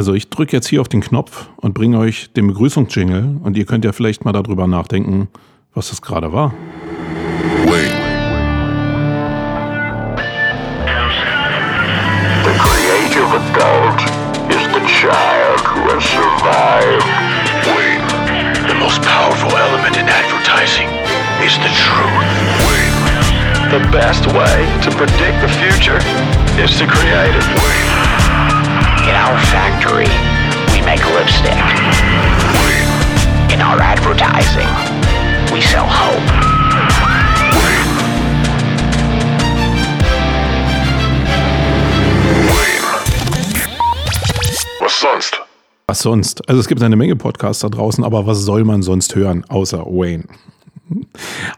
Also ich drücke jetzt hier auf den Knopf und bringe euch den Begrüßungsjingle und ihr könnt ja vielleicht mal darüber nachdenken, was das gerade war. Wait. The creative adult is the child who has survived. Wait. The most powerful element in advertising is the truth. Wait. The best way to predict the future is to create it. Wait. In our factory, we make lipstick. In our advertising, we sell hope. Was sonst? Was sonst? Also es gibt eine Menge Podcasts da draußen, aber was soll man sonst hören, außer Wayne?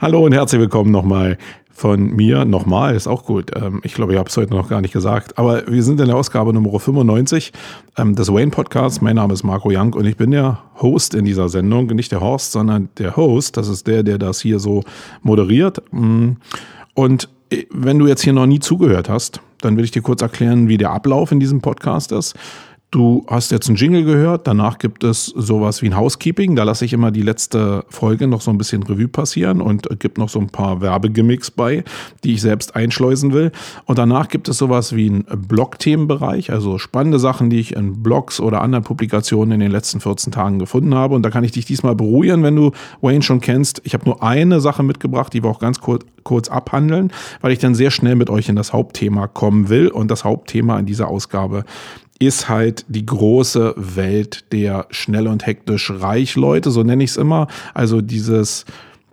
Hallo und herzlich willkommen nochmal von mir nochmal, ist auch gut. Ähm, ich glaube, ich habe es heute noch gar nicht gesagt. Aber wir sind in der Ausgabe Nummer 95 ähm, des Wayne Podcasts. Mein Name ist Marco Young und ich bin der Host in dieser Sendung. Nicht der Horst, sondern der Host. Das ist der, der das hier so moderiert. Mm. Und äh, wenn du jetzt hier noch nie zugehört hast, dann will ich dir kurz erklären, wie der Ablauf in diesem Podcast ist. Du hast jetzt einen Jingle gehört, danach gibt es sowas wie ein Housekeeping. Da lasse ich immer die letzte Folge noch so ein bisschen Revue passieren und gibt noch so ein paar Werbegimmicks bei, die ich selbst einschleusen will. Und danach gibt es sowas wie einen Blog-Themenbereich, also spannende Sachen, die ich in Blogs oder anderen Publikationen in den letzten 14 Tagen gefunden habe. Und da kann ich dich diesmal beruhigen, wenn du Wayne schon kennst. Ich habe nur eine Sache mitgebracht, die wir auch ganz kurz, kurz abhandeln, weil ich dann sehr schnell mit euch in das Hauptthema kommen will. Und das Hauptthema in dieser Ausgabe ist halt die große Welt der schnell und hektisch reich Leute, so nenne ich es immer. Also dieses,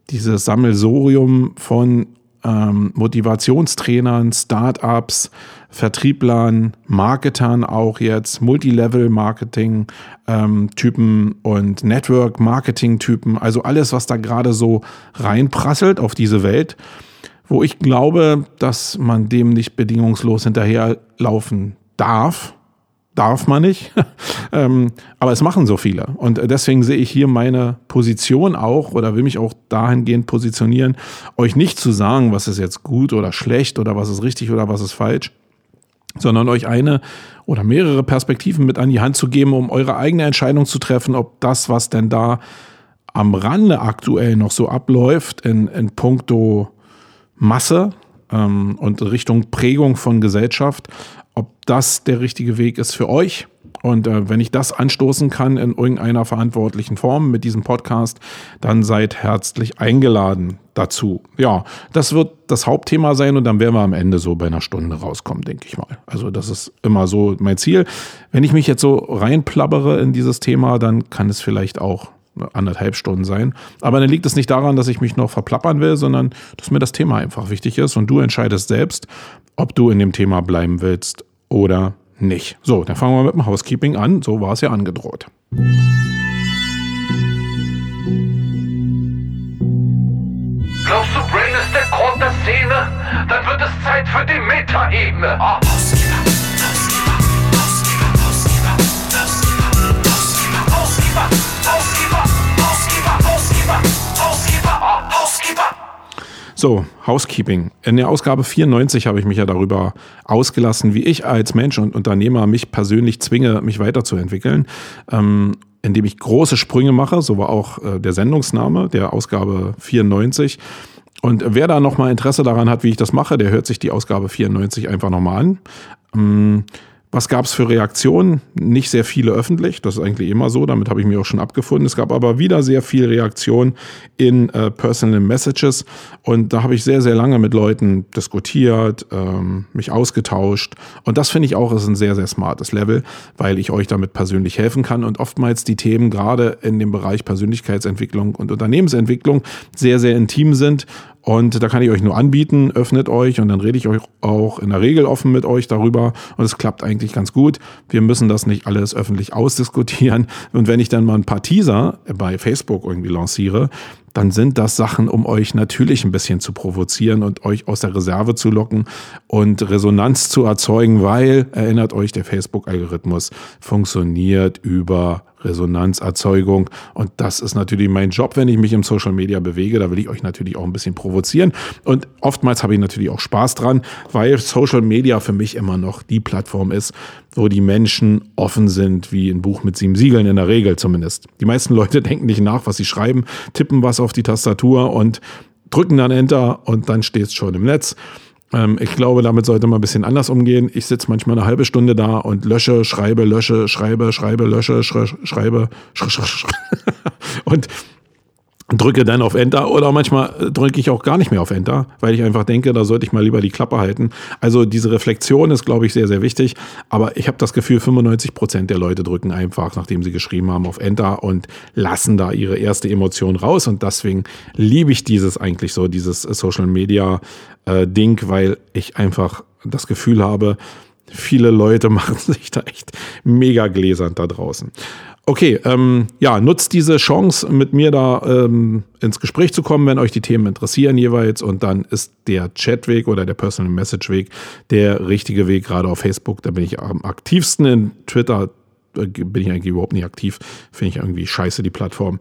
dieses Sammelsorium von ähm, Motivationstrainern, Startups, Vertrieblern, Marketern auch jetzt, Multilevel-Marketing-Typen ähm, und Network-Marketing-Typen, also alles, was da gerade so reinprasselt auf diese Welt, wo ich glaube, dass man dem nicht bedingungslos hinterherlaufen darf darf man nicht. ähm, aber es machen so viele. Und deswegen sehe ich hier meine Position auch oder will mich auch dahingehend positionieren, euch nicht zu sagen, was ist jetzt gut oder schlecht oder was ist richtig oder was ist falsch, sondern euch eine oder mehrere Perspektiven mit an die Hand zu geben, um eure eigene Entscheidung zu treffen, ob das, was denn da am Rande aktuell noch so abläuft in, in puncto Masse ähm, und Richtung Prägung von Gesellschaft, ob das der richtige Weg ist für euch. Und äh, wenn ich das anstoßen kann in irgendeiner verantwortlichen Form mit diesem Podcast, dann seid herzlich eingeladen dazu. Ja, das wird das Hauptthema sein und dann werden wir am Ende so bei einer Stunde rauskommen, denke ich mal. Also das ist immer so mein Ziel. Wenn ich mich jetzt so reinplabbere in dieses Thema, dann kann es vielleicht auch anderthalb Stunden sein. Aber dann liegt es nicht daran, dass ich mich noch verplappern will, sondern dass mir das Thema einfach wichtig ist und du entscheidest selbst, ob du in dem Thema bleiben willst oder nicht. So, dann fangen wir mit dem Housekeeping an. So war es ja angedroht. Glaubst du, Brain ist der Grund der Szene? Dann wird es Zeit für die Metaebene. Oh. So, Housekeeping. In der Ausgabe 94 habe ich mich ja darüber ausgelassen, wie ich als Mensch und Unternehmer mich persönlich zwinge, mich weiterzuentwickeln. Ähm, indem ich große Sprünge mache, so war auch äh, der Sendungsname der Ausgabe 94. Und wer da nochmal Interesse daran hat, wie ich das mache, der hört sich die Ausgabe 94 einfach nochmal an. Ähm, was gab es für Reaktionen? Nicht sehr viele öffentlich, das ist eigentlich immer so, damit habe ich mich auch schon abgefunden. Es gab aber wieder sehr viel Reaktion in äh, Personal Messages und da habe ich sehr, sehr lange mit Leuten diskutiert, ähm, mich ausgetauscht und das finde ich auch ist ein sehr, sehr smartes Level, weil ich euch damit persönlich helfen kann und oftmals die Themen gerade in dem Bereich Persönlichkeitsentwicklung und Unternehmensentwicklung sehr, sehr intim sind und da kann ich euch nur anbieten, öffnet euch und dann rede ich euch auch in der Regel offen mit euch darüber. Und es klappt eigentlich ganz gut. Wir müssen das nicht alles öffentlich ausdiskutieren. Und wenn ich dann mal ein paar Teaser bei Facebook irgendwie lanciere, dann sind das Sachen, um euch natürlich ein bisschen zu provozieren und euch aus der Reserve zu locken und Resonanz zu erzeugen, weil, erinnert euch, der Facebook-Algorithmus funktioniert über Resonanzerzeugung. Und das ist natürlich mein Job, wenn ich mich im Social Media bewege. Da will ich euch natürlich auch ein bisschen provozieren. Und oftmals habe ich natürlich auch Spaß dran, weil Social Media für mich immer noch die Plattform ist, wo die Menschen offen sind, wie ein Buch mit sieben Siegeln in der Regel zumindest. Die meisten Leute denken nicht nach, was sie schreiben, tippen was auf die Tastatur und drücken dann Enter und dann steht es schon im Netz. Ähm, ich glaube, damit sollte man ein bisschen anders umgehen. Ich sitze manchmal eine halbe Stunde da und lösche, schreibe, lösche, schreibe, schreibe, lösche, schreibe, schreibe, schreibe. und drücke dann auf Enter oder manchmal drücke ich auch gar nicht mehr auf Enter, weil ich einfach denke, da sollte ich mal lieber die Klappe halten. Also diese Reflexion ist, glaube ich, sehr, sehr wichtig. Aber ich habe das Gefühl, 95 Prozent der Leute drücken einfach, nachdem sie geschrieben haben, auf Enter und lassen da ihre erste Emotion raus. Und deswegen liebe ich dieses eigentlich so, dieses Social Media äh, Ding, weil ich einfach das Gefühl habe, viele Leute machen sich da echt mega gläsernd da draußen. Okay, ähm, ja, nutzt diese Chance, mit mir da ähm, ins Gespräch zu kommen, wenn euch die Themen interessieren jeweils. Und dann ist der Chatweg oder der Personal Message Weg der richtige Weg, gerade auf Facebook. Da bin ich am aktivsten. In Twitter äh, bin ich eigentlich überhaupt nicht aktiv. Finde ich irgendwie scheiße, die Plattform.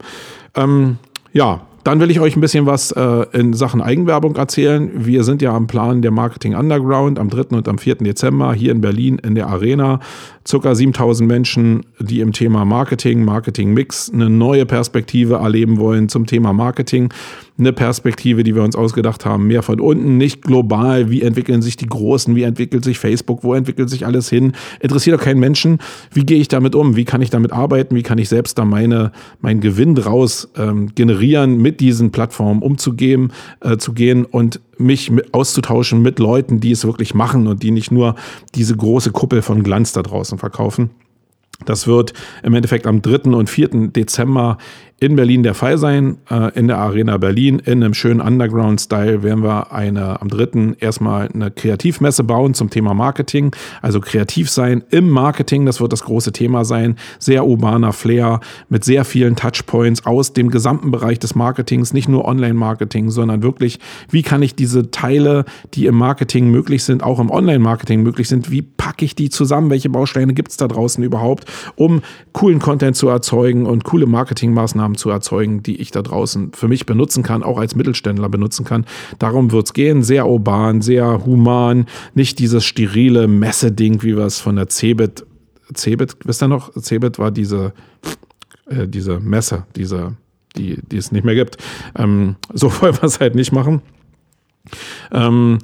Ähm, ja, dann will ich euch ein bisschen was äh, in Sachen Eigenwerbung erzählen. Wir sind ja am Plan der Marketing Underground am 3. und am 4. Dezember hier in Berlin in der Arena. Circa 7000 Menschen, die im Thema Marketing, Marketing Mix eine neue Perspektive erleben wollen zum Thema Marketing eine Perspektive, die wir uns ausgedacht haben, mehr von unten, nicht global. Wie entwickeln sich die Großen? Wie entwickelt sich Facebook? Wo entwickelt sich alles hin? Interessiert doch keinen Menschen. Wie gehe ich damit um? Wie kann ich damit arbeiten? Wie kann ich selbst da meine, meinen Gewinn draus ähm, generieren, mit diesen Plattformen umzugehen, äh, zu gehen und mich auszutauschen mit Leuten, die es wirklich machen und die nicht nur diese große Kuppel von Glanz da draußen verkaufen. Das wird im Endeffekt am 3. und 4. Dezember in Berlin der Fall sein. Äh, in der Arena Berlin in einem schönen Underground-Style werden wir eine, am 3. erstmal eine Kreativmesse bauen zum Thema Marketing. Also kreativ sein im Marketing, das wird das große Thema sein. Sehr urbaner Flair mit sehr vielen Touchpoints aus dem gesamten Bereich des Marketings, nicht nur Online-Marketing, sondern wirklich, wie kann ich diese Teile, die im Marketing möglich sind, auch im Online-Marketing möglich sind, wie packe ich die zusammen? Welche Bausteine gibt es da draußen überhaupt, um coolen Content zu erzeugen und coole Marketingmaßnahmen Maßnahmen zu erzeugen, die ich da draußen für mich benutzen kann, auch als Mittelständler benutzen kann. Darum wird es gehen. Sehr urban, sehr human, nicht dieses sterile Messe-Ding, wie wir es von der Cebit, Cebit, wisst ihr noch? Cebit war diese, äh, diese Messe, diese, die, die es nicht mehr gibt. Ähm, so wollen wir es halt nicht machen. Ähm,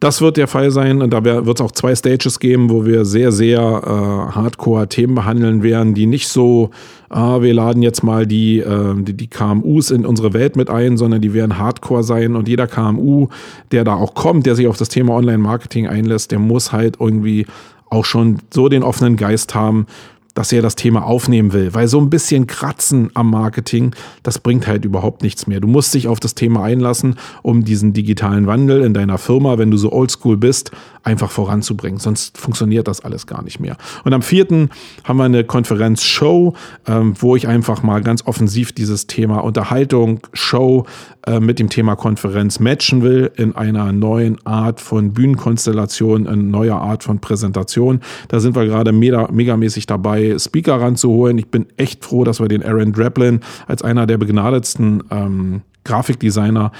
das wird der Fall sein. Und da wird es auch zwei Stages geben, wo wir sehr, sehr äh, Hardcore-Themen behandeln werden, die nicht so, ah, wir laden jetzt mal die, äh, die, die KMUs in unsere Welt mit ein, sondern die werden Hardcore sein. Und jeder KMU, der da auch kommt, der sich auf das Thema Online-Marketing einlässt, der muss halt irgendwie auch schon so den offenen Geist haben, dass er das Thema aufnehmen will, weil so ein bisschen Kratzen am Marketing, das bringt halt überhaupt nichts mehr. Du musst dich auf das Thema einlassen, um diesen digitalen Wandel in deiner Firma, wenn du so oldschool bist, einfach voranzubringen. Sonst funktioniert das alles gar nicht mehr. Und am vierten haben wir eine Konferenz-Show, ähm, wo ich einfach mal ganz offensiv dieses Thema Unterhaltung, Show äh, mit dem Thema Konferenz matchen will in einer neuen Art von Bühnenkonstellation, in neuer Art von Präsentation. Da sind wir gerade mega, megamäßig dabei, Speaker ranzuholen. Ich bin echt froh, dass wir den Aaron Draplin als einer der begnadetsten ähm, Grafikdesigner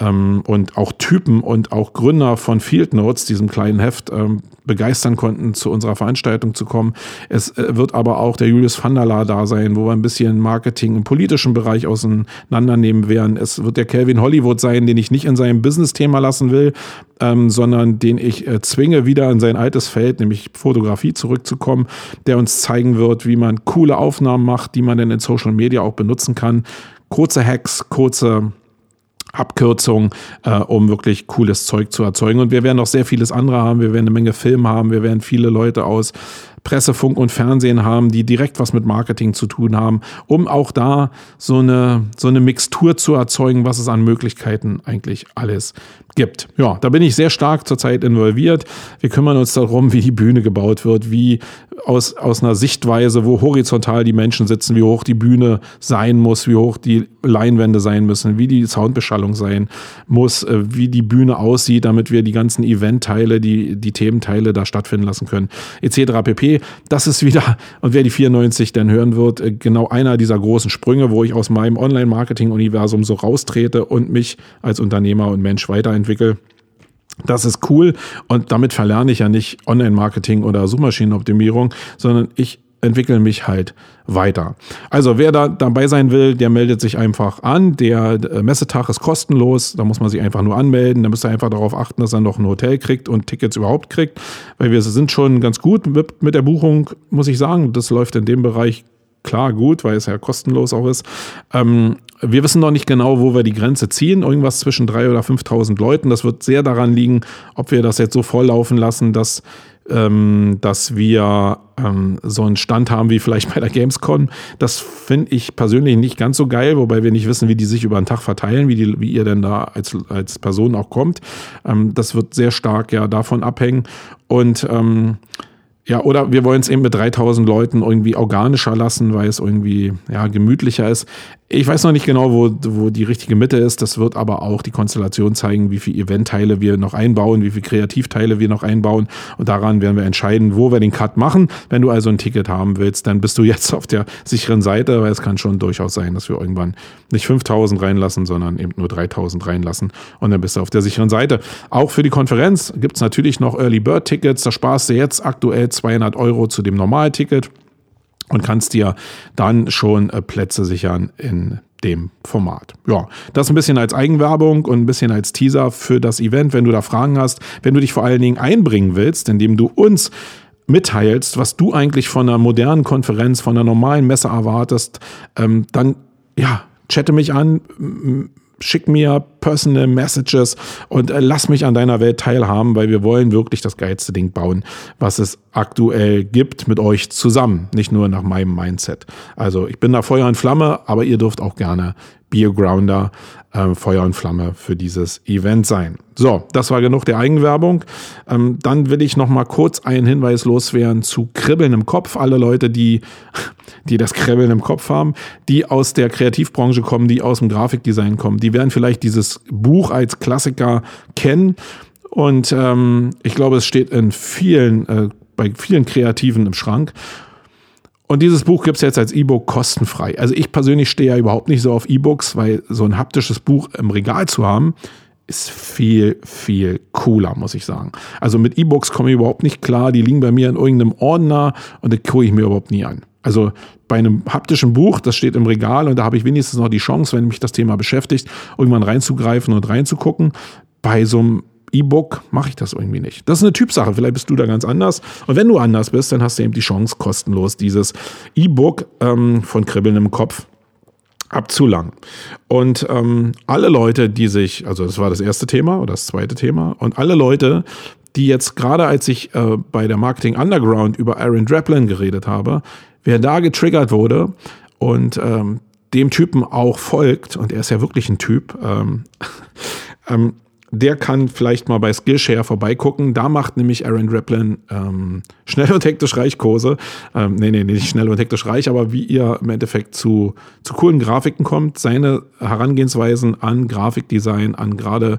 ähm, und auch Typen und auch Gründer von Field Notes, diesem kleinen Heft, ähm, begeistern konnten, zu unserer Veranstaltung zu kommen. Es äh, wird aber auch der Julius van der Laar da sein, wo wir ein bisschen Marketing im politischen Bereich auseinandernehmen werden. Es wird der Calvin Hollywood sein, den ich nicht in seinem Business-Thema lassen will, ähm, sondern den ich äh, zwinge, wieder in sein altes Feld, nämlich Fotografie, zurückzukommen, der uns zeigen wird, wie man coole Aufnahmen macht, die man dann in Social Media auch benutzen kann. Kurze Hacks, kurze Abkürzung, äh, um wirklich cooles Zeug zu erzeugen. Und wir werden noch sehr vieles andere haben. Wir werden eine Menge Film haben. Wir werden viele Leute aus Presse, Funk und Fernsehen haben, die direkt was mit Marketing zu tun haben, um auch da so eine, so eine Mixtur zu erzeugen, was es an Möglichkeiten eigentlich alles gibt. Ja, da bin ich sehr stark zurzeit involviert. Wir kümmern uns darum, wie die Bühne gebaut wird, wie aus, aus einer Sichtweise, wo horizontal die Menschen sitzen, wie hoch die Bühne sein muss, wie hoch die Leinwände sein müssen, wie die Soundbeschallung sein muss, äh, wie die Bühne aussieht, damit wir die ganzen Eventteile, die, die Thementeile da stattfinden lassen können, etc. pp. Das ist wieder, und wer die 94 dann hören wird, äh, genau einer dieser großen Sprünge, wo ich aus meinem Online-Marketing-Universum so raustrete und mich als Unternehmer und Mensch weiterentwickle. Das ist cool und damit verlerne ich ja nicht Online-Marketing oder Suchmaschinenoptimierung, sondern ich entwickle mich halt weiter. Also wer da dabei sein will, der meldet sich einfach an. Der äh, Messetag ist kostenlos, da muss man sich einfach nur anmelden. Da müsst ihr einfach darauf achten, dass er noch ein Hotel kriegt und Tickets überhaupt kriegt, weil wir sind schon ganz gut mit, mit der Buchung, muss ich sagen. Das läuft in dem Bereich klar gut, weil es ja kostenlos auch ist. Ähm, wir wissen noch nicht genau, wo wir die Grenze ziehen. Irgendwas zwischen 3.000 oder 5.000 Leuten. Das wird sehr daran liegen, ob wir das jetzt so volllaufen lassen, dass ähm, dass wir ähm, so einen Stand haben wie vielleicht bei der Gamescom. Das finde ich persönlich nicht ganz so geil, wobei wir nicht wissen, wie die sich über den Tag verteilen, wie, die, wie ihr denn da als, als Person auch kommt. Ähm, das wird sehr stark ja davon abhängen. Und ähm, ja, oder wir wollen es eben mit 3000 Leuten irgendwie organischer lassen, weil es irgendwie ja, gemütlicher ist. Ich weiß noch nicht genau, wo, wo die richtige Mitte ist. Das wird aber auch die Konstellation zeigen, wie viele Eventteile wir noch einbauen, wie viele Kreativteile wir noch einbauen. Und daran werden wir entscheiden, wo wir den Cut machen. Wenn du also ein Ticket haben willst, dann bist du jetzt auf der sicheren Seite, weil es kann schon durchaus sein, dass wir irgendwann nicht 5000 reinlassen, sondern eben nur 3000 reinlassen. Und dann bist du auf der sicheren Seite. Auch für die Konferenz gibt es natürlich noch Early Bird Tickets. Da sparst du jetzt aktuell 200 Euro zu dem Normalticket und kannst dir dann schon äh, Plätze sichern in dem Format. Ja, das ein bisschen als Eigenwerbung und ein bisschen als Teaser für das Event, wenn du da Fragen hast, wenn du dich vor allen Dingen einbringen willst, indem du uns mitteilst, was du eigentlich von einer modernen Konferenz, von einer normalen Messe erwartest, ähm, dann ja, chatte mich an, schick mir personal Messages und äh, lass mich an deiner Welt teilhaben, weil wir wollen wirklich das geilste Ding bauen, was es aktuell gibt mit euch zusammen, nicht nur nach meinem Mindset. Also ich bin da Feuer und Flamme, aber ihr dürft auch gerne Beergrounder äh, Feuer und Flamme für dieses Event sein. So, das war genug der Eigenwerbung. Ähm, dann will ich noch mal kurz einen Hinweis loswerden zu Kribbeln im Kopf. Alle Leute, die, die das Kribbeln im Kopf haben, die aus der Kreativbranche kommen, die aus dem Grafikdesign kommen, die werden vielleicht dieses Buch als Klassiker kennen. Und ähm, ich glaube, es steht in vielen, äh, bei vielen Kreativen im Schrank. Und dieses Buch gibt es jetzt als E-Book kostenfrei. Also ich persönlich stehe ja überhaupt nicht so auf E-Books, weil so ein haptisches Buch im Regal zu haben, ist viel, viel cooler, muss ich sagen. Also mit E-Books komme ich überhaupt nicht klar. Die liegen bei mir in irgendeinem Ordner und die gucke ich mir überhaupt nie an. Also bei einem haptischen Buch, das steht im Regal und da habe ich wenigstens noch die Chance, wenn mich das Thema beschäftigt, irgendwann reinzugreifen und reinzugucken. Bei so einem E-Book mache ich das irgendwie nicht. Das ist eine Typsache. Vielleicht bist du da ganz anders. Und wenn du anders bist, dann hast du eben die Chance, kostenlos dieses E-Book ähm, von Kribbeln im Kopf abzulangen. Und ähm, alle Leute, die sich, also das war das erste Thema oder das zweite Thema, und alle Leute, die jetzt gerade als ich äh, bei der Marketing Underground über Aaron Draplin geredet habe, wer da getriggert wurde und ähm, dem Typen auch folgt, und er ist ja wirklich ein Typ, ähm, ähm, der kann vielleicht mal bei Skillshare vorbeigucken. Da macht nämlich Aaron Raplin ähm, schnell und hektisch reich Kurse. Ähm, nee, nee, nicht schnell und hektisch reich, aber wie ihr im Endeffekt zu, zu coolen Grafiken kommt, seine Herangehensweisen an Grafikdesign, an gerade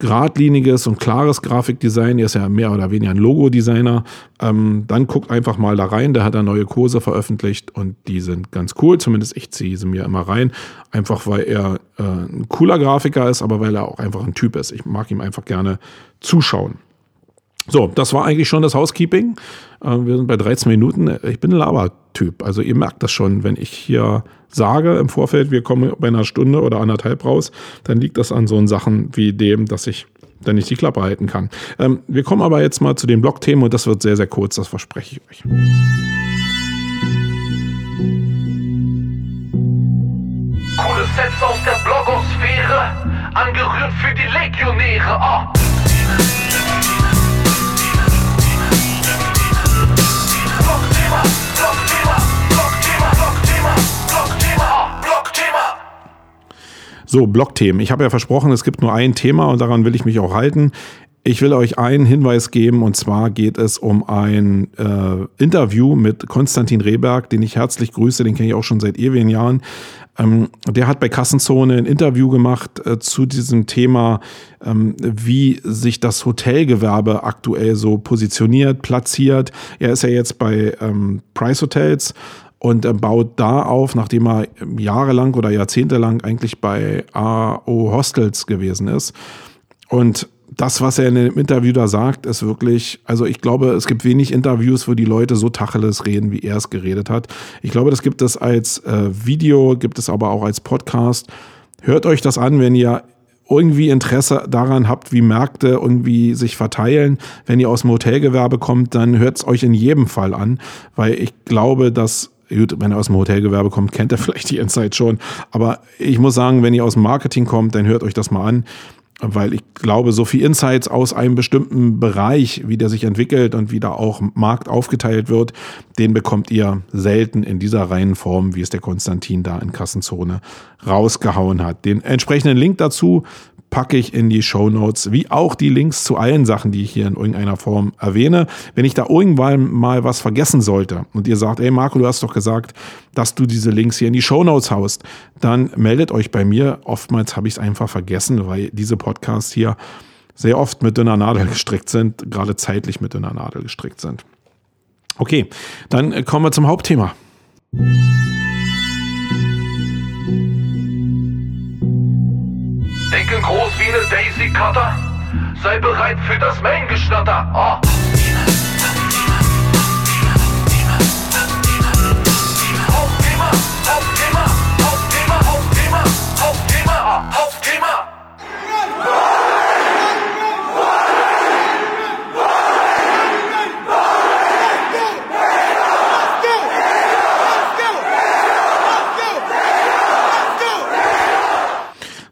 geradliniges und klares Grafikdesign. Er ist ja mehr oder weniger ein Logo-Designer. Ähm, dann guckt einfach mal da rein. Der hat da neue Kurse veröffentlicht und die sind ganz cool. Zumindest ich ziehe sie mir immer rein. Einfach weil er äh, ein cooler Grafiker ist, aber weil er auch einfach ein Typ ist. Ich mag ihm einfach gerne zuschauen. So, das war eigentlich schon das Housekeeping. Äh, wir sind bei 13 Minuten. Ich bin ein Lava-Typ. Also ihr merkt das schon, wenn ich hier sage im Vorfeld, wir kommen bei einer Stunde oder anderthalb raus, dann liegt das an so Sachen wie dem, dass ich dann nicht die Klappe halten kann. Ähm, wir kommen aber jetzt mal zu den Blog-Themen und das wird sehr, sehr kurz, das verspreche ich euch. Coole Sets aus der Blogosphäre, angerührt für die Legionäre. Oh. So, Blogthemen. Ich habe ja versprochen, es gibt nur ein Thema und daran will ich mich auch halten. Ich will euch einen Hinweis geben und zwar geht es um ein äh, Interview mit Konstantin Rehberg, den ich herzlich grüße, den kenne ich auch schon seit ewigen Jahren. Ähm, der hat bei Kassenzone ein Interview gemacht äh, zu diesem Thema, ähm, wie sich das Hotelgewerbe aktuell so positioniert, platziert. Er ist ja jetzt bei ähm, Price Hotels und er baut da auf, nachdem er jahrelang oder jahrzehntelang eigentlich bei AO Hostels gewesen ist. Und das, was er in dem Interview da sagt, ist wirklich, also ich glaube, es gibt wenig Interviews, wo die Leute so Tacheles reden, wie er es geredet hat. Ich glaube, das gibt es als äh, Video, gibt es aber auch als Podcast. Hört euch das an, wenn ihr irgendwie Interesse daran habt, wie Märkte irgendwie sich verteilen. Wenn ihr aus dem Hotelgewerbe kommt, dann hört es euch in jedem Fall an, weil ich glaube, dass Gut, wenn ihr aus dem Hotelgewerbe kommt, kennt ihr vielleicht die Insight schon. Aber ich muss sagen, wenn ihr aus dem Marketing kommt, dann hört euch das mal an weil ich glaube, so viel Insights aus einem bestimmten Bereich, wie der sich entwickelt und wie da auch Markt aufgeteilt wird, den bekommt ihr selten in dieser reinen Form, wie es der Konstantin da in Kassenzone rausgehauen hat. Den entsprechenden Link dazu packe ich in die Show Notes, wie auch die Links zu allen Sachen, die ich hier in irgendeiner Form erwähne. Wenn ich da irgendwann mal was vergessen sollte und ihr sagt, ey Marco, du hast doch gesagt, dass du diese Links hier in die Show Notes haust, dann meldet euch bei mir. Oftmals habe ich es einfach vergessen, weil diese Podcasts hier sehr oft mit dünner Nadel gestrickt sind, gerade zeitlich mit dünner Nadel gestrickt sind. Okay, dann kommen wir zum Hauptthema. Denken groß wie eine Daisy Cutter. Sei bereit für das Main-Geschnatter. Oh.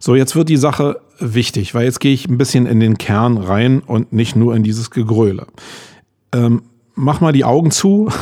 So, jetzt wird die Sache wichtig, weil jetzt gehe ich ein bisschen in den Kern rein und nicht nur in dieses Gegröle. Ähm, mach mal die Augen zu.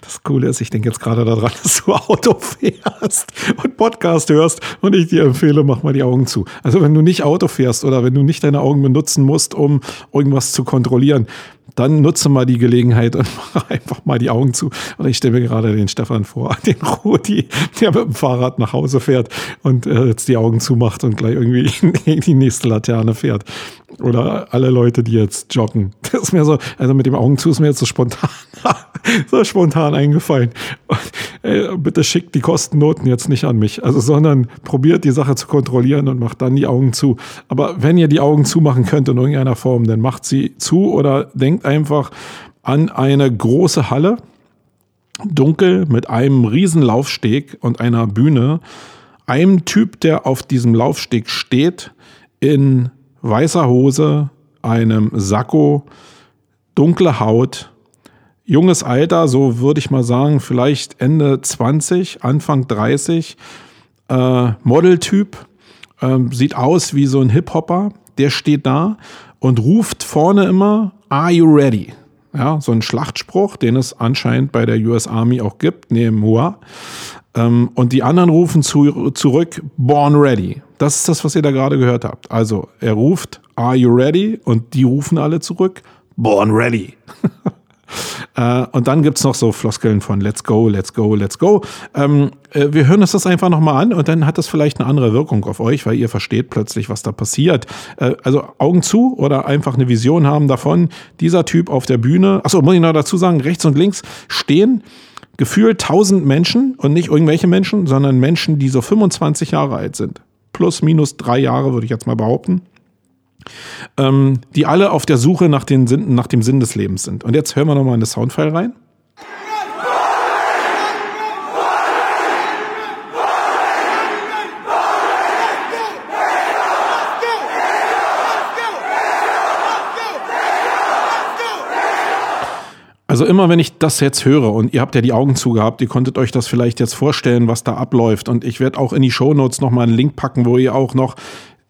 Das Coole ist, ich denke jetzt gerade daran, dass du Auto fährst und Podcast hörst und ich dir empfehle, mach mal die Augen zu. Also wenn du nicht Auto fährst oder wenn du nicht deine Augen benutzen musst, um irgendwas zu kontrollieren, dann nutze mal die Gelegenheit und mach einfach mal die Augen zu. Und ich stelle mir gerade den Stefan vor, den Rudi, der mit dem Fahrrad nach Hause fährt und äh, jetzt die Augen zumacht und gleich irgendwie in die nächste Laterne fährt. Oder alle Leute, die jetzt joggen. Das ist mir so, also mit dem Augen zu ist mir jetzt so spontan, so spontan eingefallen. Und, äh, bitte schickt die Kostennoten jetzt nicht an mich, also sondern probiert die Sache zu kontrollieren und macht dann die Augen zu. Aber wenn ihr die Augen zumachen könnt in irgendeiner Form, dann macht sie zu oder denkt einfach an eine große Halle, dunkel mit einem riesen Laufsteg und einer Bühne, einem Typ, der auf diesem Laufsteg steht, in weißer Hose, einem Sakko, dunkle Haut, junges Alter, so würde ich mal sagen, vielleicht Ende 20, Anfang 30, äh, Modeltyp, äh, sieht aus wie so ein Hip-Hopper, der steht da und ruft vorne immer, Are you ready? Ja, so ein Schlachtspruch, den es anscheinend bei der US Army auch gibt, neben Hua. Ähm, und die anderen rufen zu, zurück, Born Ready. Das ist das, was ihr da gerade gehört habt. Also er ruft, Are you ready? Und die rufen alle zurück, Born Ready. Äh, und dann gibt es noch so Floskeln von Let's go, let's go, let's go. Ähm, äh, wir hören uns das einfach nochmal an und dann hat das vielleicht eine andere Wirkung auf euch, weil ihr versteht plötzlich, was da passiert. Äh, also Augen zu oder einfach eine Vision haben davon, dieser Typ auf der Bühne, achso, muss ich noch dazu sagen, rechts und links stehen gefühlt tausend Menschen und nicht irgendwelche Menschen, sondern Menschen, die so 25 Jahre alt sind. Plus, minus drei Jahre, würde ich jetzt mal behaupten ähm, die alle auf der Suche nach, den Sinn, nach dem Sinn des Lebens sind. Und jetzt hören wir nochmal in das Soundfile rein. Also immer wenn ich das jetzt höre und ihr habt ja die Augen zugehabt, ihr konntet euch das vielleicht jetzt vorstellen, was da abläuft und ich werde auch in die Shownotes nochmal einen Link packen, wo ihr auch noch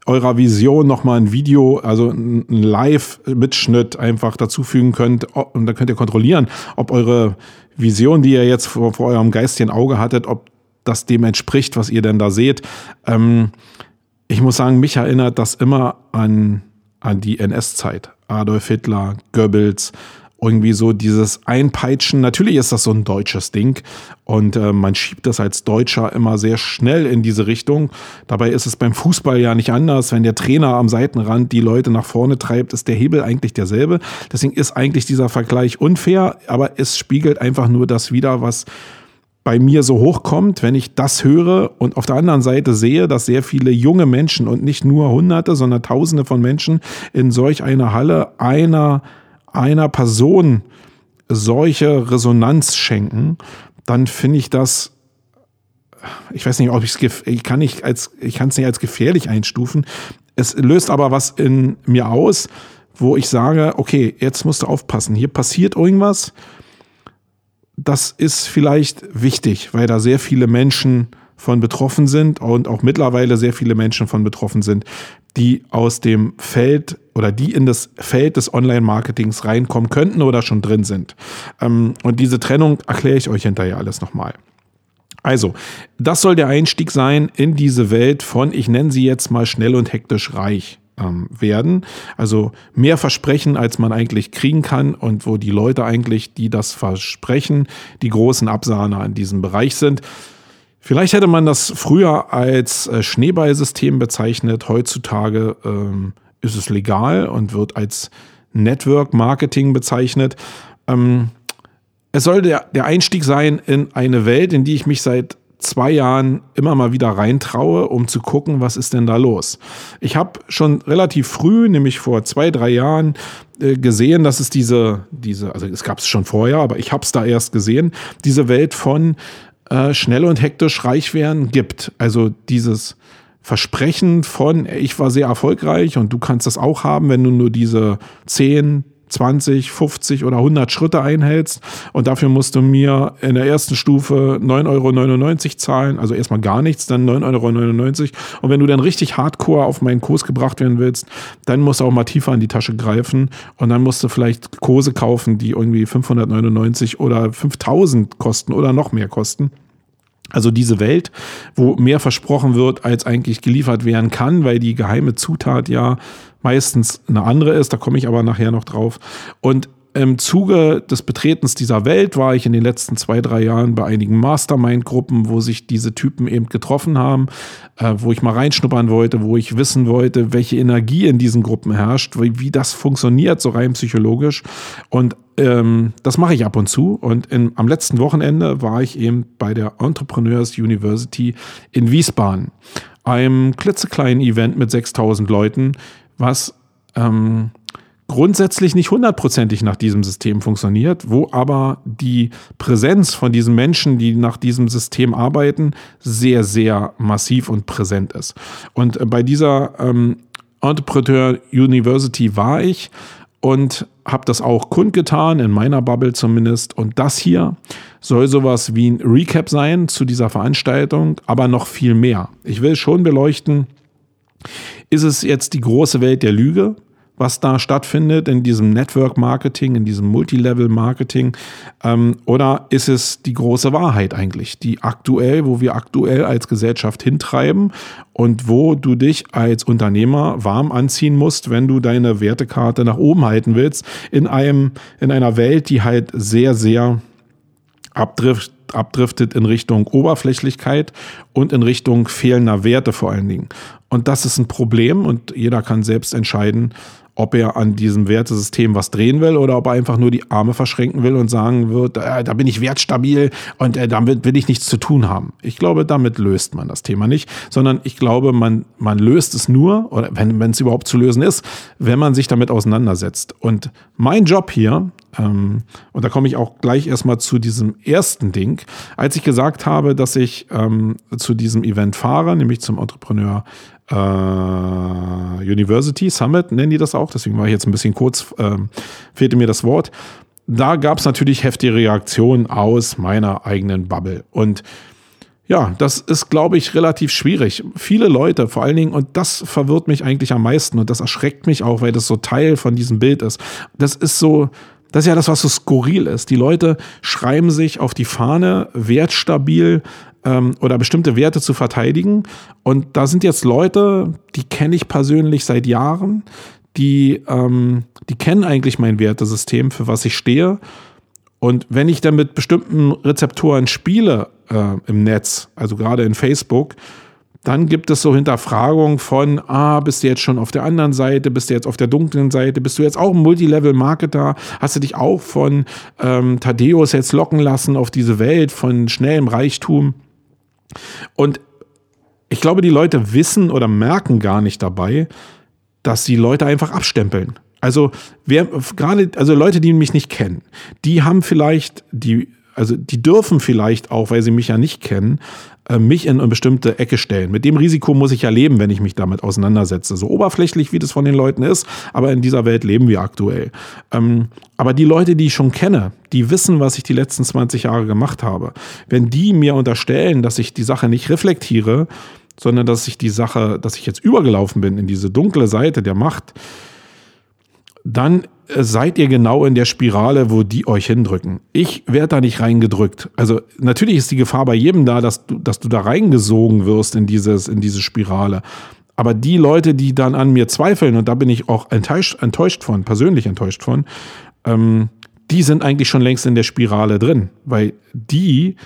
eurer Vision nochmal ein Video, also ein Live-Mitschnitt einfach dazufügen könnt. Und da könnt ihr kontrollieren, ob eure Vision, die ihr jetzt vor, vor eurem geistigen Auge hattet, ob das dem entspricht, was ihr denn da seht. Ähm, ich muss sagen, mich erinnert das immer an an die NS-Zeit. Adolf Hitler, Goebbels, irgendwie so dieses Einpeitschen. Natürlich ist das so ein deutsches Ding und äh, man schiebt das als Deutscher immer sehr schnell in diese Richtung. Dabei ist es beim Fußball ja nicht anders. Wenn der Trainer am Seitenrand die Leute nach vorne treibt, ist der Hebel eigentlich derselbe. Deswegen ist eigentlich dieser Vergleich unfair, aber es spiegelt einfach nur das wider, was bei mir so hochkommt, wenn ich das höre und auf der anderen Seite sehe, dass sehr viele junge Menschen und nicht nur Hunderte, sondern Tausende von Menschen in solch einer Halle einer einer Person solche Resonanz schenken, dann finde ich das, ich weiß nicht, ob ich es, ich kann nicht als, ich kann es nicht als gefährlich einstufen. Es löst aber was in mir aus, wo ich sage, okay, jetzt musst du aufpassen. Hier passiert irgendwas. Das ist vielleicht wichtig, weil da sehr viele Menschen von betroffen sind und auch mittlerweile sehr viele Menschen von betroffen sind, die aus dem Feld oder die in das Feld des Online-Marketings reinkommen könnten oder schon drin sind. Ähm, und diese Trennung erkläre ich euch hinterher alles nochmal. Also, das soll der Einstieg sein in diese Welt von, ich nenne sie jetzt mal schnell und hektisch reich ähm, werden. Also mehr Versprechen, als man eigentlich kriegen kann und wo die Leute eigentlich, die das versprechen, die großen Absahner in diesem Bereich sind. Vielleicht hätte man das früher als äh, Schneeballsystem bezeichnet. Heutzutage ähm, ist es legal und wird als Network Marketing bezeichnet. Ähm, es soll der, der Einstieg sein in eine Welt, in die ich mich seit zwei Jahren immer mal wieder reintraue, um zu gucken, was ist denn da los. Ich habe schon relativ früh, nämlich vor zwei, drei Jahren, äh, gesehen, dass es diese, diese, also es gab es schon vorher, aber ich habe es da erst gesehen, diese Welt von äh, schnell und hektisch reich werden gibt. Also dieses Versprechen von, ich war sehr erfolgreich und du kannst das auch haben, wenn du nur diese 10, 20, 50 oder 100 Schritte einhältst und dafür musst du mir in der ersten Stufe 9,99 Euro zahlen, also erstmal gar nichts, dann 9,99 Euro und wenn du dann richtig hardcore auf meinen Kurs gebracht werden willst, dann musst du auch mal tiefer in die Tasche greifen und dann musst du vielleicht Kurse kaufen, die irgendwie 599 oder 5000 kosten oder noch mehr kosten. Also diese Welt, wo mehr versprochen wird, als eigentlich geliefert werden kann, weil die geheime Zutat ja meistens eine andere ist, da komme ich aber nachher noch drauf. Und im Zuge des Betretens dieser Welt war ich in den letzten zwei, drei Jahren bei einigen Mastermind-Gruppen, wo sich diese Typen eben getroffen haben, äh, wo ich mal reinschnuppern wollte, wo ich wissen wollte, welche Energie in diesen Gruppen herrscht, wie, wie das funktioniert, so rein psychologisch. Und ähm, das mache ich ab und zu. Und in, am letzten Wochenende war ich eben bei der Entrepreneurs University in Wiesbaden, einem klitzekleinen Event mit 6000 Leuten, was ähm, grundsätzlich nicht hundertprozentig nach diesem System funktioniert, wo aber die Präsenz von diesen Menschen, die nach diesem System arbeiten, sehr, sehr massiv und präsent ist. Und bei dieser ähm, Entrepreneur University war ich und habe das auch kundgetan, in meiner Bubble zumindest. Und das hier soll sowas wie ein Recap sein zu dieser Veranstaltung, aber noch viel mehr. Ich will schon beleuchten, ist es jetzt die große Welt der Lüge? Was da stattfindet in diesem Network Marketing, in diesem Multilevel Marketing? Ähm, oder ist es die große Wahrheit eigentlich, die aktuell, wo wir aktuell als Gesellschaft hintreiben und wo du dich als Unternehmer warm anziehen musst, wenn du deine Wertekarte nach oben halten willst, in einem, in einer Welt, die halt sehr, sehr abdrift, abdriftet in Richtung Oberflächlichkeit und in Richtung fehlender Werte vor allen Dingen. Und das ist ein Problem und jeder kann selbst entscheiden, ob er an diesem Wertesystem was drehen will oder ob er einfach nur die Arme verschränken will und sagen wird, äh, da bin ich wertstabil und äh, damit will ich nichts zu tun haben. Ich glaube, damit löst man das Thema nicht, sondern ich glaube, man, man löst es nur, oder wenn es überhaupt zu lösen ist, wenn man sich damit auseinandersetzt. Und mein Job hier, ähm, und da komme ich auch gleich erstmal zu diesem ersten Ding, als ich gesagt habe, dass ich ähm, zu diesem Event fahre, nämlich zum Entrepreneur äh, University Summit, nennen die das auch, deswegen war ich jetzt ein bisschen kurz, äh, fehlte mir das Wort. Da gab es natürlich heftige Reaktionen aus meiner eigenen Bubble. Und ja, das ist, glaube ich, relativ schwierig. Viele Leute, vor allen Dingen, und das verwirrt mich eigentlich am meisten und das erschreckt mich auch, weil das so Teil von diesem Bild ist. Das ist so, das ist ja das, was so skurril ist. Die Leute schreiben sich auf die Fahne, wertstabil ähm, oder bestimmte Werte zu verteidigen. Und da sind jetzt Leute, die kenne ich persönlich seit Jahren, die, ähm, die kennen eigentlich mein Wertesystem, für was ich stehe. Und wenn ich dann mit bestimmten Rezeptoren spiele äh, im Netz, also gerade in Facebook, dann gibt es so Hinterfragungen von, ah, bist du jetzt schon auf der anderen Seite, bist du jetzt auf der dunklen Seite, bist du jetzt auch ein Multilevel-Marketer, hast du dich auch von ähm, Thaddeus jetzt locken lassen auf diese Welt von schnellem Reichtum. Und ich glaube, die Leute wissen oder merken gar nicht dabei, dass die Leute einfach abstempeln. Also wer gerade, also Leute, die mich nicht kennen, die haben vielleicht die also die dürfen vielleicht auch, weil sie mich ja nicht kennen, äh, mich in eine bestimmte Ecke stellen. Mit dem Risiko muss ich ja leben, wenn ich mich damit auseinandersetze. So oberflächlich, wie das von den Leuten ist, aber in dieser Welt leben wir aktuell. Ähm, aber die Leute, die ich schon kenne, die wissen, was ich die letzten 20 Jahre gemacht habe. Wenn die mir unterstellen, dass ich die Sache nicht reflektiere, sondern dass ich die Sache, dass ich jetzt übergelaufen bin in diese dunkle Seite der Macht, dann seid ihr genau in der Spirale, wo die euch hindrücken. Ich werde da nicht reingedrückt. Also natürlich ist die Gefahr bei jedem da, dass du, dass du da reingesogen wirst in, dieses, in diese Spirale. Aber die Leute, die dann an mir zweifeln, und da bin ich auch enttäuscht, enttäuscht von, persönlich enttäuscht von, ähm, die sind eigentlich schon längst in der Spirale drin, weil die